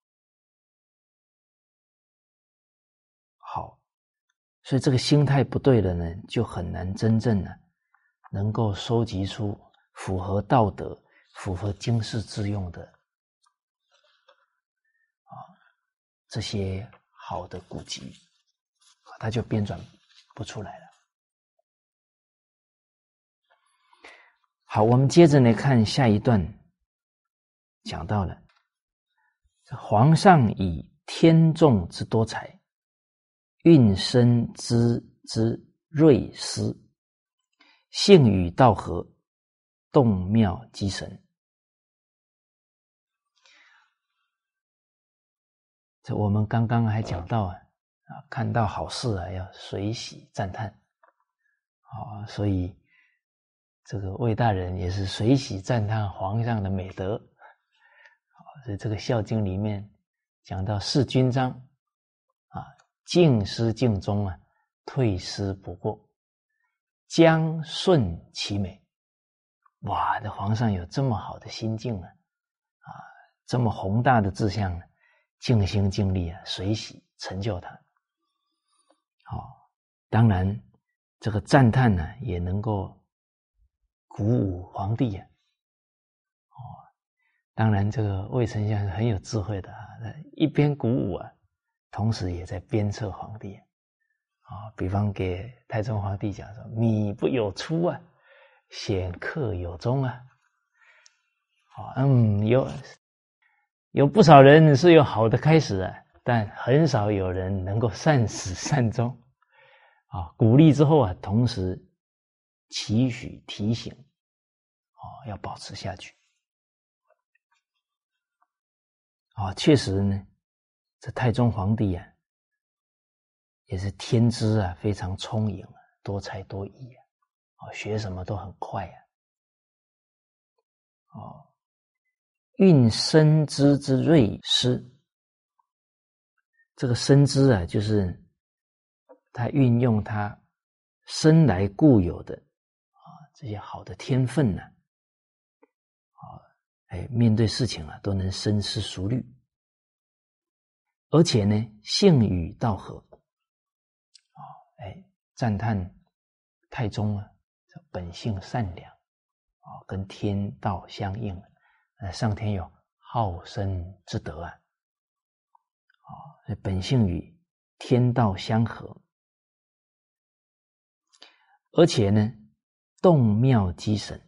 所以这个心态不对了呢，就很难真正的能够收集出符合道德、符合经世致用的啊这些好的古籍，它就编纂不出来了。好，我们接着来看下一段，讲到了。皇上以天纵之多才，运生之之瑞思，性与道合，动妙机神。这我们刚刚还讲到啊，啊，看到好事啊，要随喜赞叹，啊，所以这个魏大人也是随喜赞叹皇上的美德。所以这个《孝经》里面讲到事君章啊，敬师敬忠啊，退师不过，将顺其美。哇，这皇上有这么好的心境啊，啊，这么宏大的志向呢，尽心尽力啊，随喜成就他。好，当然这个赞叹呢，也能够鼓舞皇帝啊。当然，这个魏丞相是很有智慧的啊，一边鼓舞啊，同时也在鞭策皇帝啊。比方给太宗皇帝讲说：“米不有出啊，显克有终啊。”好，嗯，有有不少人是有好的开始啊，但很少有人能够善始善终啊。鼓励之后啊，同时期许提醒，啊，要保持下去。啊，确实呢，这太宗皇帝啊，也是天资啊非常聪颖啊，多才多艺啊，啊，学什么都很快啊。哦，运生之之瑞师，这个生之啊，就是他运用他生来固有的啊这些好的天分呢。啊哎，面对事情啊，都能深思熟虑，而且呢，性与道合，啊，哎，赞叹太宗啊，本性善良，啊，跟天道相应，呃，上天有好生之德啊，啊，本性与天道相合，而且呢，动妙机神，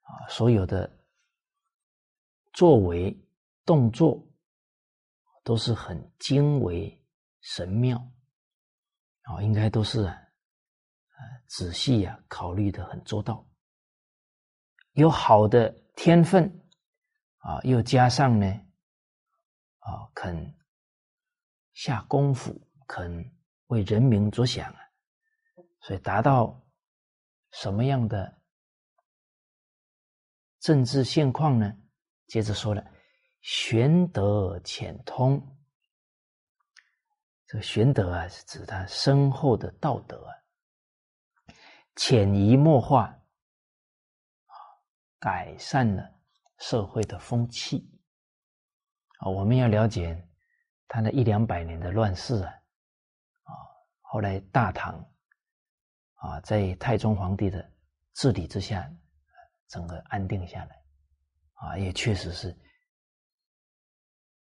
啊，所有的。作为动作都是很精微神妙，啊，应该都是啊，仔细啊，考虑的很周到，有好的天分啊，又加上呢，啊，肯下功夫，肯为人民着想啊，所以达到什么样的政治现况呢？接着说了，玄德浅通。这个玄德啊，是指他深厚的道德啊，潜移默化啊，改善了社会的风气啊。我们要了解他那一两百年的乱世啊，啊，后来大唐啊，在太宗皇帝的治理之下，整个安定下来。啊，也确实是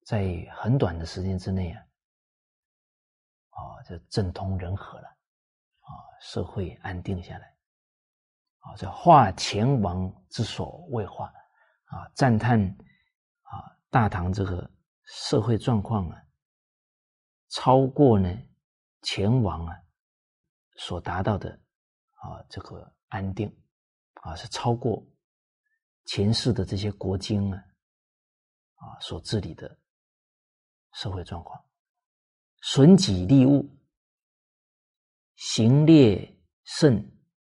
在很短的时间之内啊，啊，就政通人和了，啊，社会安定下来，啊，这化前王之所未化，啊，赞叹啊，大唐这个社会状况啊，超过呢前王啊所达到的啊这个安定，啊，是超过。前世的这些国经啊，啊所治理的社会状况，损己利物，行劣圣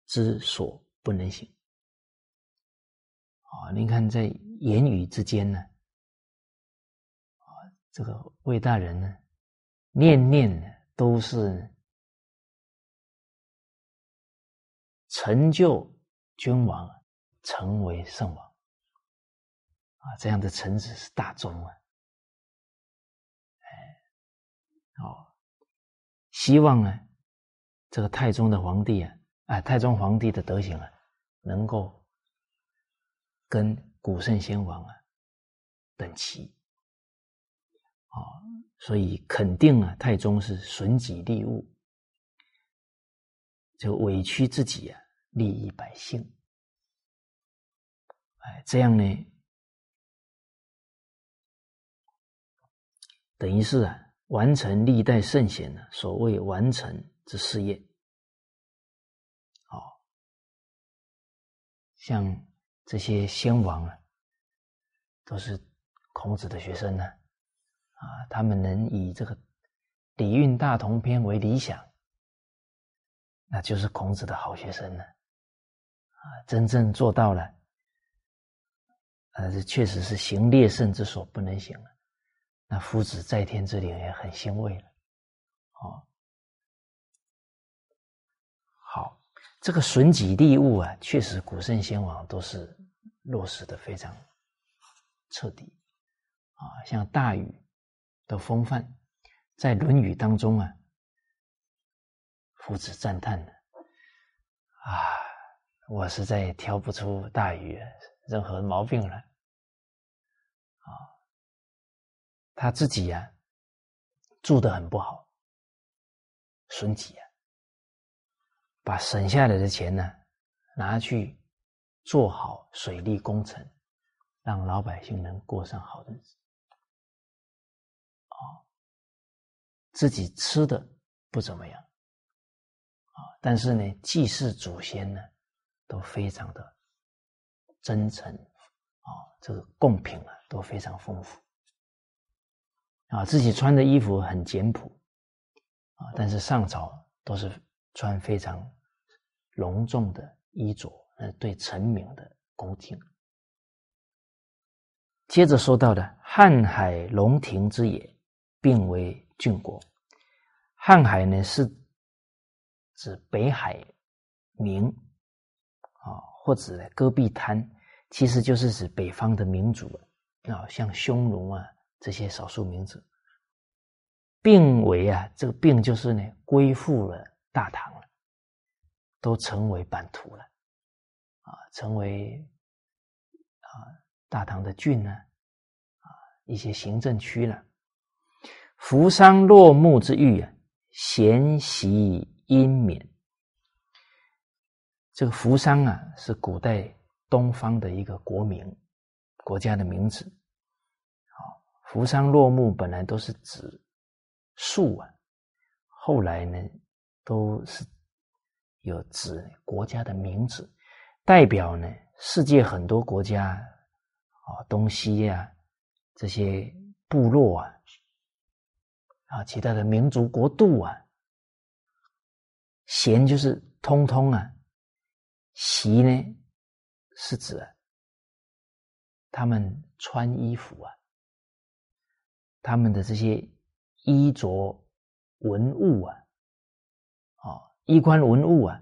之所不能行。啊，您看在言语之间呢，啊，这个魏大人呢，念念都是成就君王，成为圣王，啊，这样的臣子是大宗啊，哎，哦，希望呢，这个太宗的皇帝啊，哎，太宗皇帝的德行啊，能够。跟古圣先王啊等齐啊，所以肯定啊，太宗是损己利物，就委屈自己啊，利益百姓。哎，这样呢，等于是啊，完成历代圣贤的所谓完成之事业。好，像。这些先王啊，都是孔子的学生呢，啊，他们能以这个礼运大同篇为理想，那就是孔子的好学生呢，啊，真正做到了，啊，这确实是行列圣之所不能行了，那夫子在天之灵也很欣慰了，哦，好。这个损己利物啊，确实古圣先王都是落实的非常彻底啊。像大禹的风范，在《论语》当中啊，夫子赞叹的啊，我实在挑不出大禹任何毛病来啊。他自己呀，住的很不好，损己啊。把省下来的钱呢，拿去做好水利工程，让老百姓能过上好日子。啊，自己吃的不怎么样，啊，但是呢，祭祀祖先呢，都非常的真诚，啊，这个贡品啊都非常丰富，啊，自己穿的衣服很简朴，啊，但是上朝都是。穿非常隆重的衣着，呃，对臣民的恭敬。接着说到的瀚海龙庭之野，并为郡国。瀚海呢，是指北海民啊，或者戈壁滩，其实就是指北方的民族啊，像匈奴啊这些少数民族。并为啊，这个并就是呢，归附了。大唐了，都成为版图了，啊，成为啊大唐的郡呢，啊一些行政区了。扶桑落木之域啊，贤袭阴冕。这个扶桑啊，是古代东方的一个国名，国家的名字。扶桑落木本来都是指树啊，后来呢？都是有指国家的名字，代表呢世界很多国家啊，东西呀这些部落啊，啊其他的民族国度啊，贤就是通通啊，习呢是指他们穿衣服啊，他们的这些衣着文物啊。啊衣冠文物啊，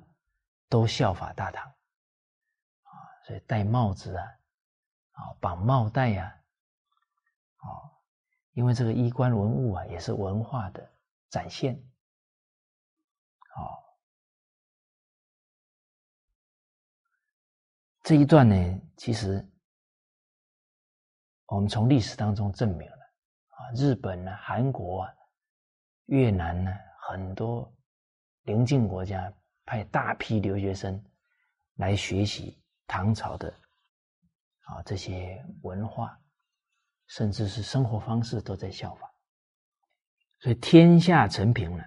都效法大唐啊，所以戴帽子啊，啊绑帽带呀，啊，因为这个衣冠文物啊，也是文化的展现，好，这一段呢，其实我们从历史当中证明了，日本呢、韩国啊、越南呢，很多。邻近国家派大批留学生来学习唐朝的啊这些文化，甚至是生活方式都在效仿，所以天下成平了，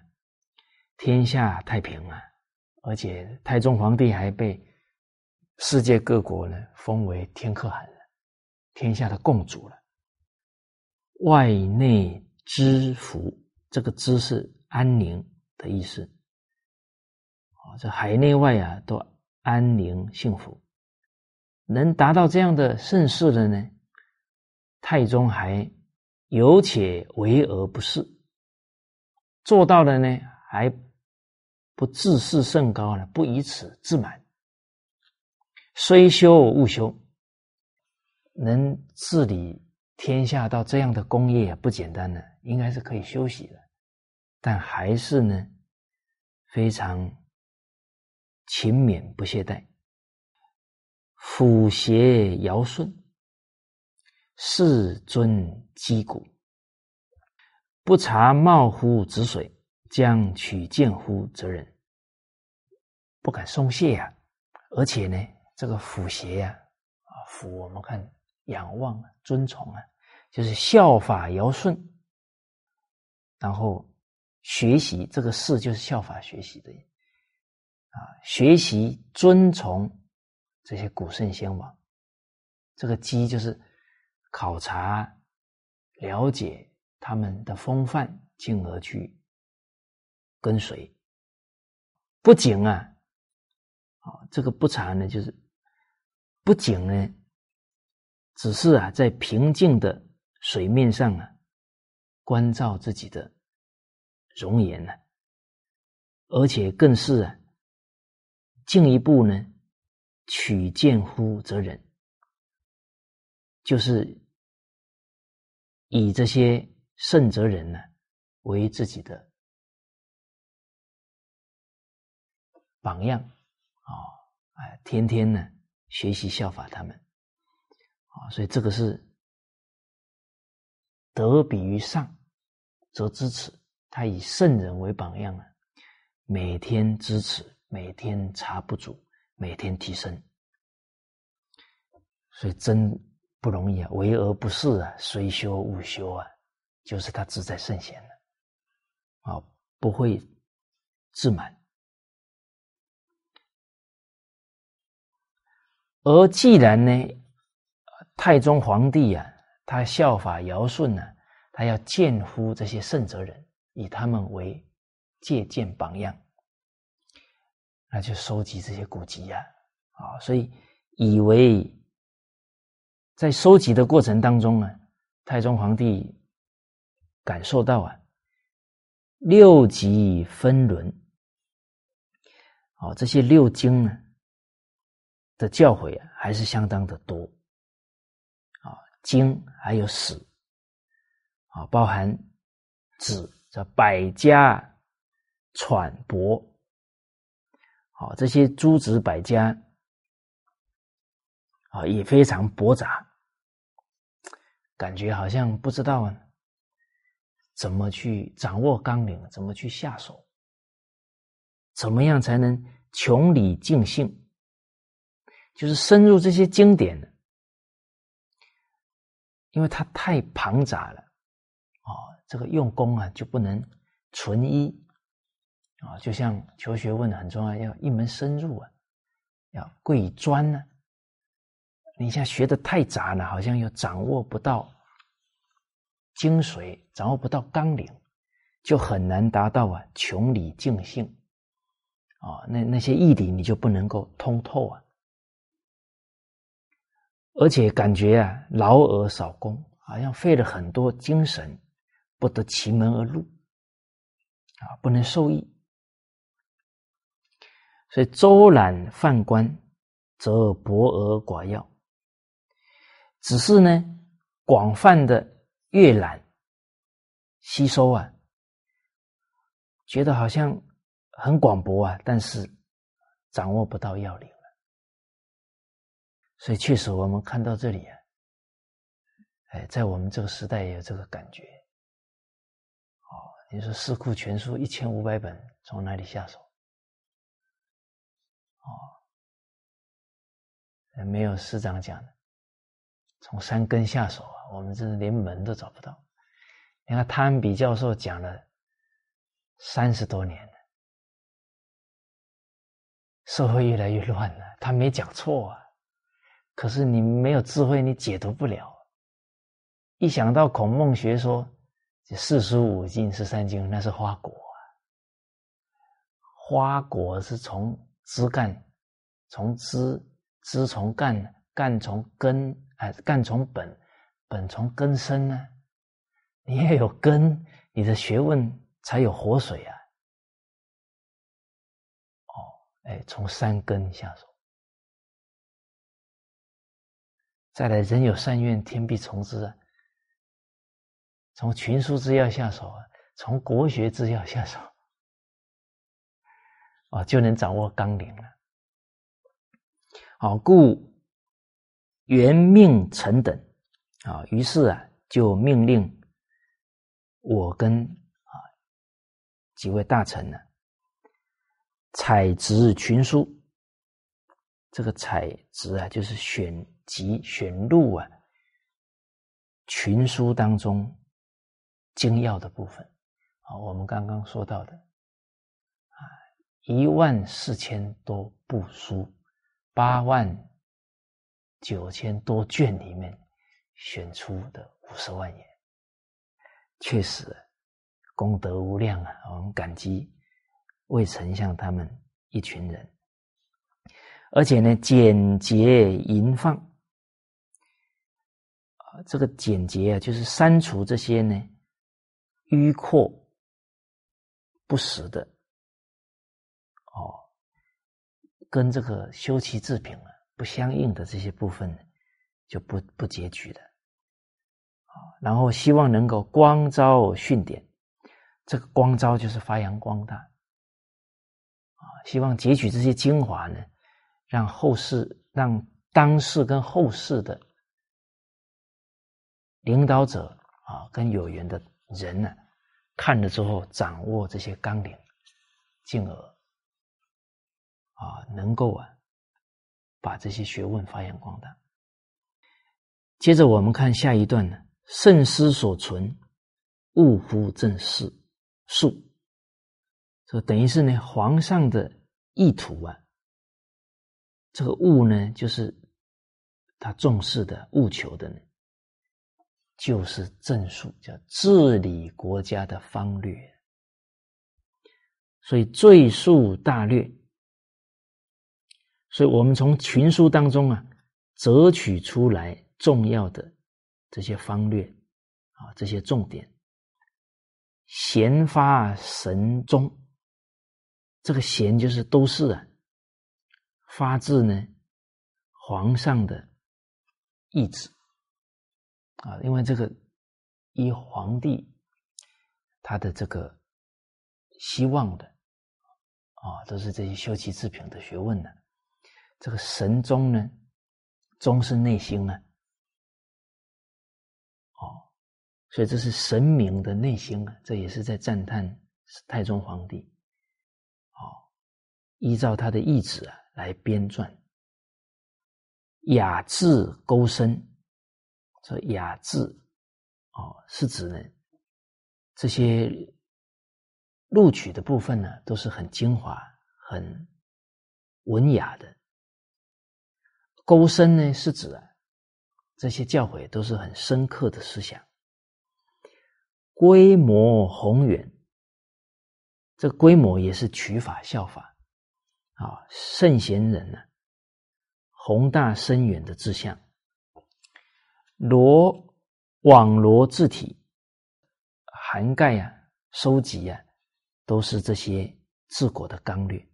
天下太平了，而且太宗皇帝还被世界各国呢封为天可汗了，天下的共主了，外内知福，这个知是安宁的意思。啊这海内外啊，都安宁幸福能达到这样的盛世的呢，太宗还有且为而不恃，做到了呢，还不自视甚高呢，不以此自满。虽修勿修，能治理天下到这样的功业不简单呢，应该是可以休息的，但还是呢，非常勤勉不懈怠。辅邪尧舜，世尊击鼓，不察冒乎止水，将取剑乎则人，不敢松懈呀！而且呢，这个辅邪呀，啊，辅我们看仰望、尊崇啊，就是效法尧舜，然后学习这个事就是效法学习的，啊，学习尊崇。这些古圣先王，这个基就是考察、了解他们的风范，进而去跟随。不仅啊，啊，这个不察呢，就是不仅呢，只是啊，在平静的水面上啊，关照自己的容颜呢，而且更是啊，进一步呢。取见乎则人，就是以这些圣哲人呢为自己的榜样啊，哎，天天呢学习效法他们啊，所以这个是得比于上，则知耻。他以圣人为榜样啊，每天知耻，每天查不足。每天提升，所以真不容易啊！为而不恃啊，虽修勿修啊，就是他自在圣贤了啊，不会自满。而既然呢，太宗皇帝啊，他效法尧舜呢，他要见乎这些圣哲人，以他们为借鉴榜样。那就收集这些古籍呀，啊，所以以为在收集的过程当中啊，太宗皇帝感受到啊，六级分轮，哦，这些六经呢的教诲啊，还是相当的多，经还有史，啊，包含子这百家揣博。好，这些诸子百家啊，也非常驳杂，感觉好像不知道啊，怎么去掌握纲领，怎么去下手，怎么样才能穷理尽性，就是深入这些经典呢？因为它太庞杂了，哦，这个用功啊，就不能纯一。啊，就像求学问很重要，要一门深入啊，要贵专呢。你像学的太杂了，好像又掌握不到精髓，掌握不到纲领，就很难达到啊穷理尽性。啊，那那些义理你就不能够通透啊，而且感觉啊劳而少功，好像费了很多精神，不得其门而入，啊，不能受益。所以周览泛观，则博而寡要。只是呢，广泛的阅览、吸收啊，觉得好像很广博啊，但是掌握不到要领。所以确实，我们看到这里啊，哎，在我们这个时代也有这个感觉。哦，你说《四库全书》一千五百本，从哪里下手？哦，没有师长讲的，从三根下手啊，我们真是连门都找不到。你看汤恩比教授讲了三十多年了，社会越来越乱了，他没讲错啊，可是你没有智慧，你解读不了。一想到孔孟学说，这四书五经十三经，那是花果啊，花果是从。枝干从枝枝从干干从根，哎，干从本，本从根生呢。你要有根，你的学问才有活水啊。哦，哎，从三根下手。再来，人有善愿，天必从之啊。从群书之要下手啊，从国学之要下手，啊，就能掌握纲领了。好，故元命臣等啊，于是啊，就命令我跟啊几位大臣呢，采执群书。这个采植啊，就是选。集选录啊，群书当中精要的部分啊，我们刚刚说到的啊，一万四千多部书，八万九千多卷里面选出的五十万言，确实功德无量啊！我们感激魏丞相他们一群人，而且呢，简洁淫放。这个简洁啊，就是删除这些呢迂阔不实的哦，跟这个修齐治平啊不相应的这些部分，就不不结局的啊。然后希望能够光昭训典，这个光昭就是发扬光大啊。希望截取这些精华呢，让后世、让当世跟后世的。领导者啊，跟有缘的人呢，看了之后掌握这些纲领，进而啊，能够啊，把这些学问发扬光大。接着我们看下一段呢，圣师所存，勿乎正事术。这等于是呢，皇上的意图啊，这个务呢，就是他重视的、务求的呢。就是正术，叫治理国家的方略。所以赘述大略，所以我们从群书当中啊，择取出来重要的这些方略啊，这些重点，贤发神宗，这个贤就是都是啊，发自呢皇上的意志。啊，因为这个依皇帝他的这个希望的啊，都是这些修齐治平的学问呢。这个神宗呢，宗是内心啊，哦，所以这是神明的内心啊，这也是在赞叹太宗皇帝，哦，依照他的意志啊来编撰，雅致勾深。这雅致，哦，是指呢这些录取的部分呢，都是很精华、很文雅的。勾深呢，是指啊这些教诲都是很深刻的思想。规模宏远，这规模也是取法效法啊，圣贤人呢，宏大深远的志向。罗网罗字体，涵盖啊，收集啊，都是这些治国的纲略。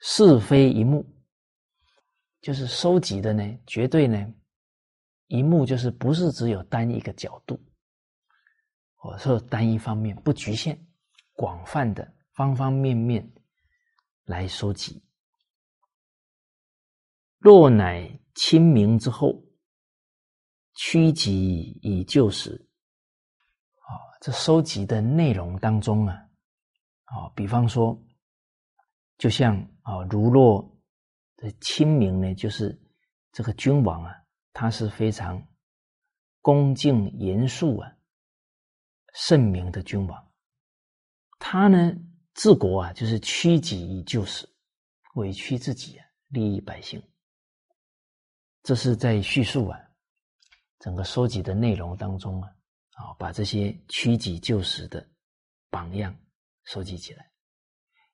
是非一目，就是收集的呢，绝对呢，一目就是不是只有单一个角度，或者说单一方面，不局限，广泛的方方面面来收集。若乃清明之后。趋吉以救时，啊，这收集的内容当中啊，啊，比方说，就像啊，如若的清明呢，就是这个君王啊，他是非常恭敬严肃啊，圣明的君王，他呢治国啊，就是趋吉以救时，委屈自己啊，利益百姓，这是在叙述啊。整个收集的内容当中啊，啊，把这些趋吉救时的榜样收集起来，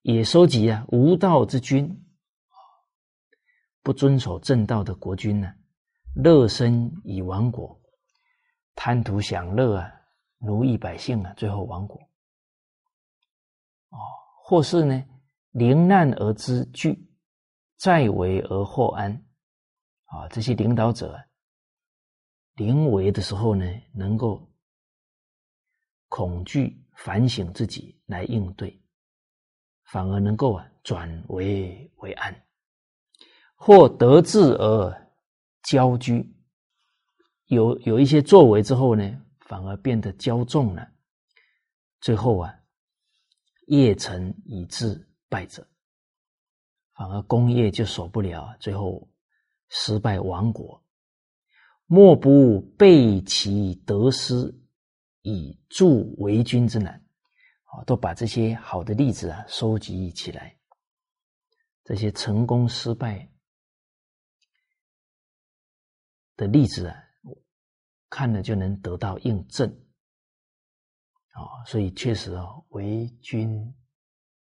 也收集啊无道之君啊，不遵守正道的国君呢，乐身以亡国，贪图享乐啊，奴役百姓啊，最后亡国。哦，或是呢，临难而知惧，在危而获安。啊，这些领导者临危的时候呢，能够恐惧反省自己来应对，反而能够啊转危为安。或得志而骄居，有有一些作为之后呢，反而变得骄纵了。最后啊，业成以致败者，反而功业就守不了，最后失败亡国。莫不备其得失，以助为君之难。啊，都把这些好的例子啊收集起来，这些成功失败。的例子啊，看了就能得到印证啊，所以确实啊，为君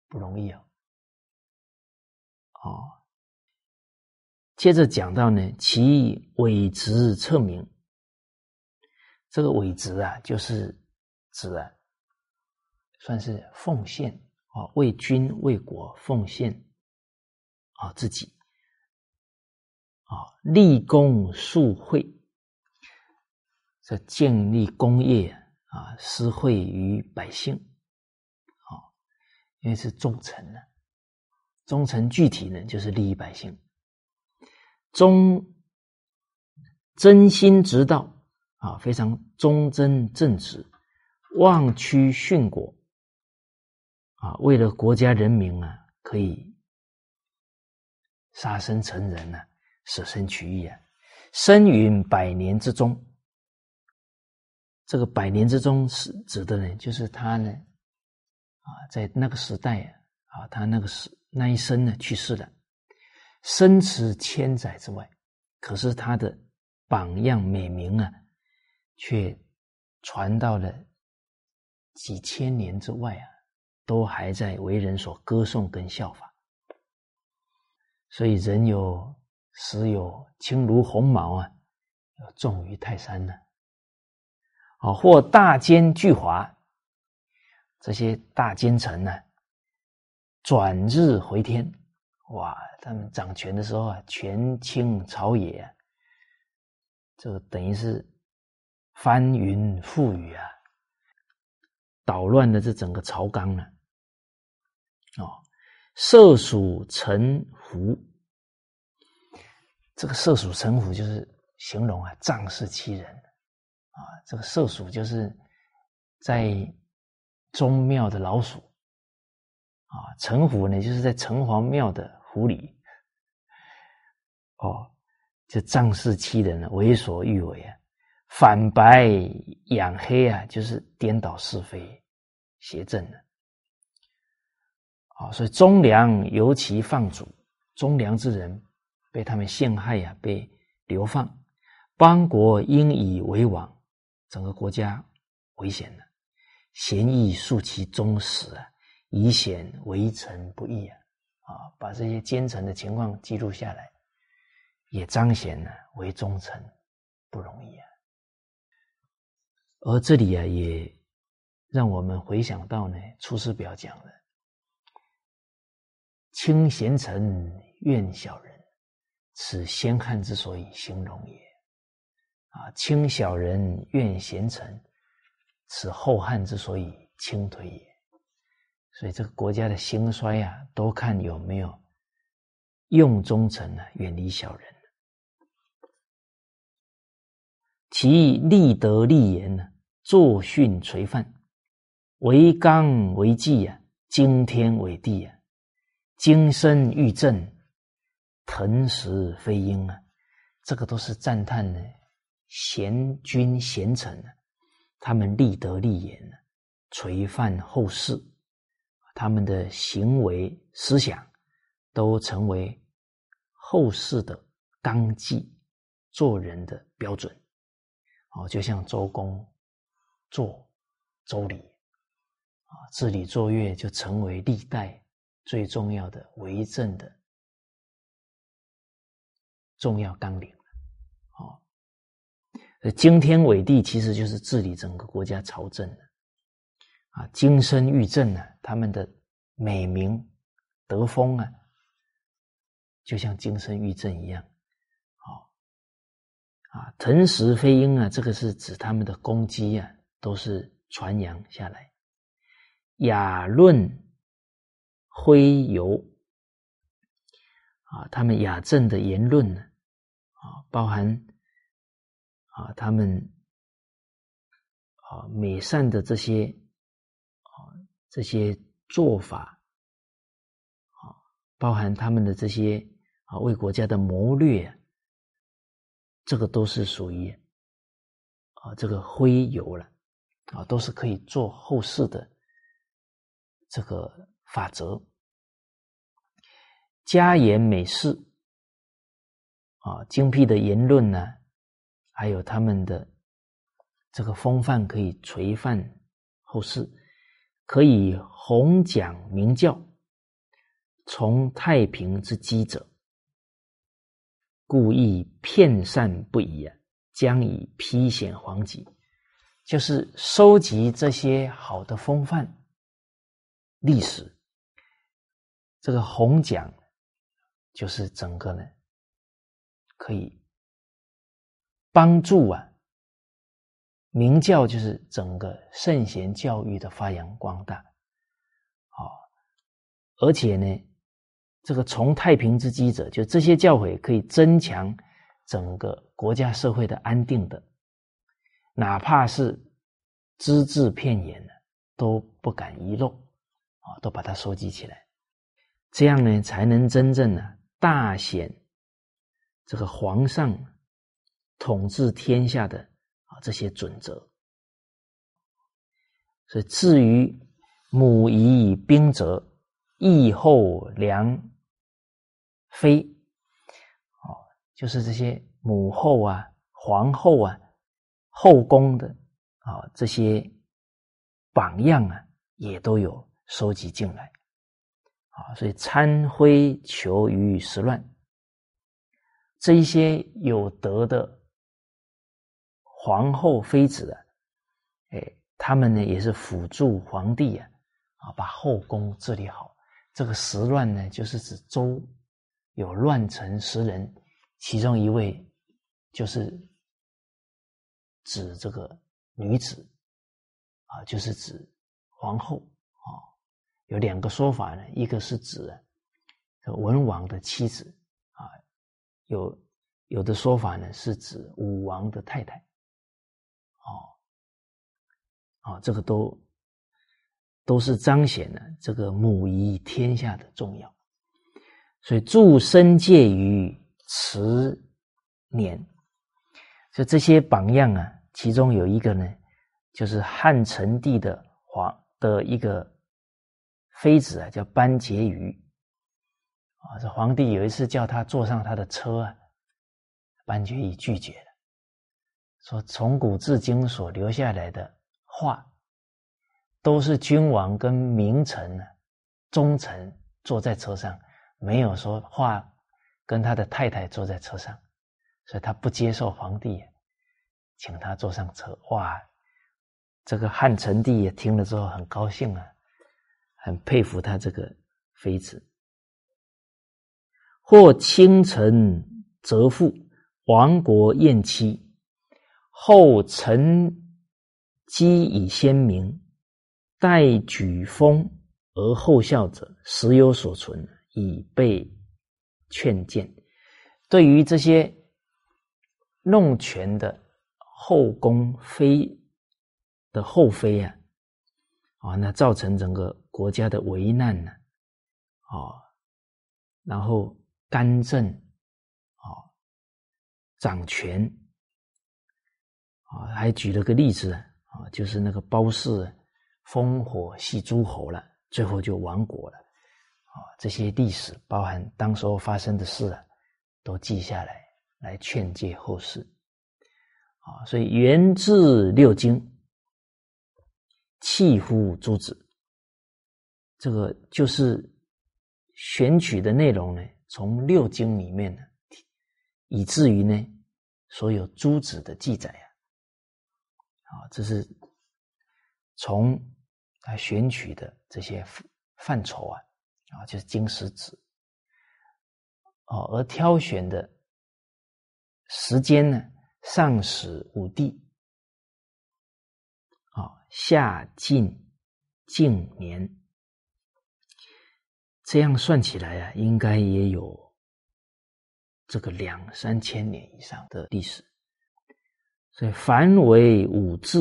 不容易啊。啊，接着讲到呢，其伪直侧名，这个伪直啊，就是指啊，算是奉献啊，为君为国奉献啊自己。啊，立功树惠，这建立功业啊，施惠于百姓，啊，因为是忠臣呢，忠臣具体呢就是利益百姓，忠真心直道啊，非常忠贞正直，忘屈殉国啊，为了国家人民啊，可以杀身成仁呢。舍身取义啊，生于百年之中。这个百年之中是指的呢，就是他呢，啊，在那个时代啊，他那个时那一生呢去世了，身驰千载之外，可是他的榜样美名啊，却传到了几千年之外啊，都还在为人所歌颂跟效仿。所以人有。时有轻如鸿毛啊，重于泰山呢。啊或大奸巨猾，这些大奸臣呢，转日回天，哇！他们掌权的时候啊，权倾朝野，这个等于是翻云覆雨啊，捣乱的这整个朝纲呢。哦，射鼠成狐。这个射鼠成虎就是形容啊，仗势欺人啊。这个射鼠就是在宗庙的老鼠啊，城虎呢就是在城隍庙的狐狸哦，就仗势欺人，为所欲为啊，反白养黑啊，就是颠倒是非、邪正的啊。所以忠良尤其放逐，忠良之人。被他们陷害呀，被流放，邦国因以为王，整个国家危险了。贤义树其忠实啊，以显为臣不义啊，啊，把这些奸臣的情况记录下来，也彰显了为忠臣不容易啊。而这里啊，也让我们回想到呢，《出师表》讲的：“轻贤臣，怨小人。”此先汉之所以兴隆也，啊，轻小人怨贤臣，此后汉之所以倾颓也。所以这个国家的兴衰啊，都看有没有用忠臣呢，远离小人。其立德立言呢，作训垂范，为纲为纪啊，惊天伟地啊，精深玉正。腾石飞鹰啊，这个都是赞叹呢，贤君贤臣啊，他们立德立言呢，垂范后世，他们的行为思想都成为后世的纲纪，做人的标准。哦，就像周公做周礼啊，治理作乐就成为历代最重要的为政的。重要纲领哦，惊天伟地其实就是治理整个国家朝政的啊，金身玉振呢，他们的美名德风啊，就像金身玉振一样，好啊，腾石飞鹰啊，这个是指他们的攻击啊，都是传扬下来，雅论徽游。啊，他们雅正的言论呢，啊，包含啊，他们啊美善的这些啊这些做法，啊，包含他们的这些啊为国家的谋略，这个都是属于啊这个徽游了，啊，都是可以做后世的这个法则。家言美事啊，精辟的言论呢，还有他们的这个风范，可以垂范后世，可以弘讲明教，从太平之基者，故意骗善不已啊，将以披显皇极，就是收集这些好的风范历史，这个弘讲。就是整个呢，可以帮助啊，明教就是整个圣贤教育的发扬光大，好，而且呢，这个从太平之基者，就这些教诲可以增强整个国家社会的安定的，哪怕是只字片言呢，都不敢遗漏啊，都把它收集起来，这样呢，才能真正呢。大显这个皇上统治天下的啊这些准则，所以至于母仪以兵则，义后良妃，哦，就是这些母后啊、皇后啊、后宫的啊这些榜样啊，也都有收集进来。啊，所以参徽求于时乱，这一些有德的皇后妃子啊，哎，他们呢也是辅助皇帝啊，啊，把后宫治理好。这个时乱呢，就是指周有乱臣十人，其中一位就是指这个女子啊，就是指皇后啊。有两个说法呢，一个是指文王的妻子啊，有有的说法呢是指武王的太太，哦，哦，这个都都是彰显了这个母仪天下的重要，所以祝生介于慈年，所以这些榜样啊，其中有一个呢，就是汉成帝的皇的一个。妃子啊，叫班婕妤啊。这皇帝有一次叫他坐上他的车啊，班婕妤拒绝了，说从古至今所留下来的话，都是君王跟名臣呢、忠臣坐在车上，没有说话跟他的太太坐在车上，所以他不接受皇帝请他坐上车。哇，这个汉成帝也听了之后很高兴啊。很佩服他这个妃子，或倾城则富，亡国厌妻，后承基以先明，待举风而后效者，时有所存，以备劝谏。对于这些弄权的后宫妃的后妃啊，啊，那造成整个。国家的危难呢？啊，然后干政啊，掌权啊，还举了个例子啊，就是那个包氏烽火戏诸侯了，最后就亡国了啊。这些历史包含当时候发生的事啊，都记下来，来劝诫后世啊。所以源自六经，弃乎诸子。这个就是选取的内容呢，从六经里面呢以至于呢，所有诸子的记载啊，啊，这是从他选取的这些范畴啊，啊，就是经史子，哦，而挑选的时间呢，上始五帝，啊，下晋近年，这样算起来啊，应该也有。这个两三千年以上的历史，所以凡为五志，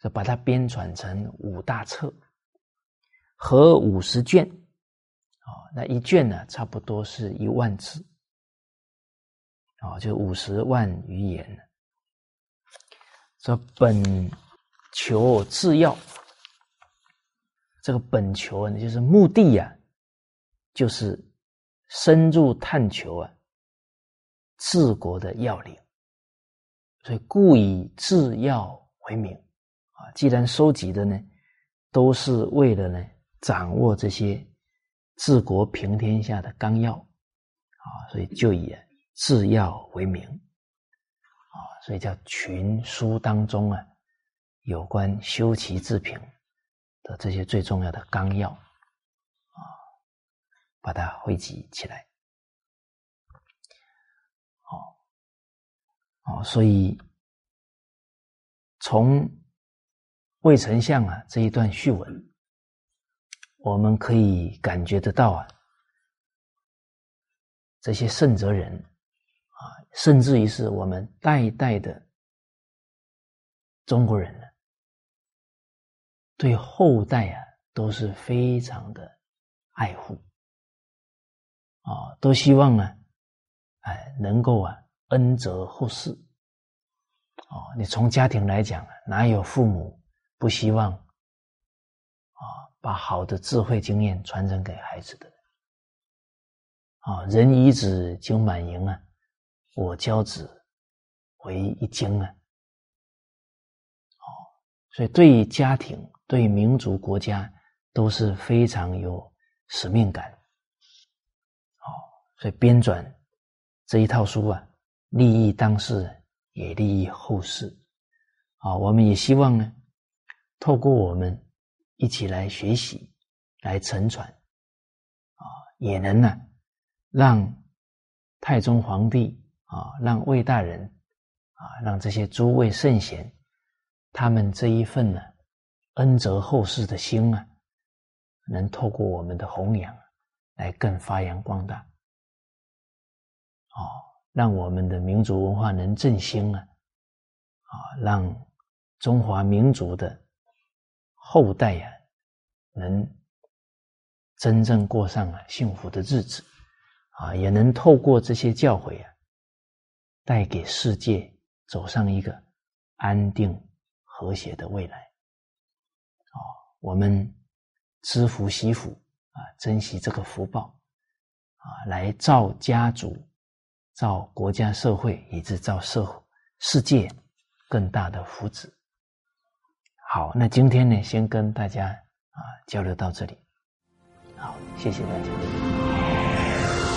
就把它编纂成五大册，和五十卷，啊，那一卷呢，差不多是一万字，啊，就五十万余言。这本求治要，这个本求呢，就是目的呀，就是。深入探求啊，治国的要领，所以故以制药为名啊。既然收集的呢，都是为了呢掌握这些治国平天下的纲要啊，所以就以制药为名啊，所以叫群书当中啊，有关修齐治平的这些最重要的纲要啊。把它汇集起来，哦，所以从魏丞相啊这一段序文，我们可以感觉得到啊，这些圣哲人啊，甚至于是我们代代的中国人呢，对后代啊都是非常的爱护。啊，都希望啊，哎，能够啊恩泽后世。哦，你从家庭来讲，哪有父母不希望啊把好的智慧经验传承给孩子的？啊，人以子经满盈啊，我教子为一经啊。哦，所以对于家庭、对民族、国家都是非常有使命感。哦所以编纂这一套书啊，利益当事人，也利益后世。啊，我们也希望呢，透过我们一起来学习、来承传，啊，也能呢，让太宗皇帝啊，让魏大人啊，让这些诸位圣贤，他们这一份呢，恩泽后世的心啊，能透过我们的弘扬，来更发扬光大。哦，让我们的民族文化能振兴啊！啊，让中华民族的后代呀，能真正过上了幸福的日子啊，也能透过这些教诲啊，带给世界走上一个安定和谐的未来。啊，我们知福惜福啊，珍惜这个福报啊，来造家族。造国家社会，以致造社会世界更大的福祉。好，那今天呢，先跟大家啊交流到这里。好，谢谢大家。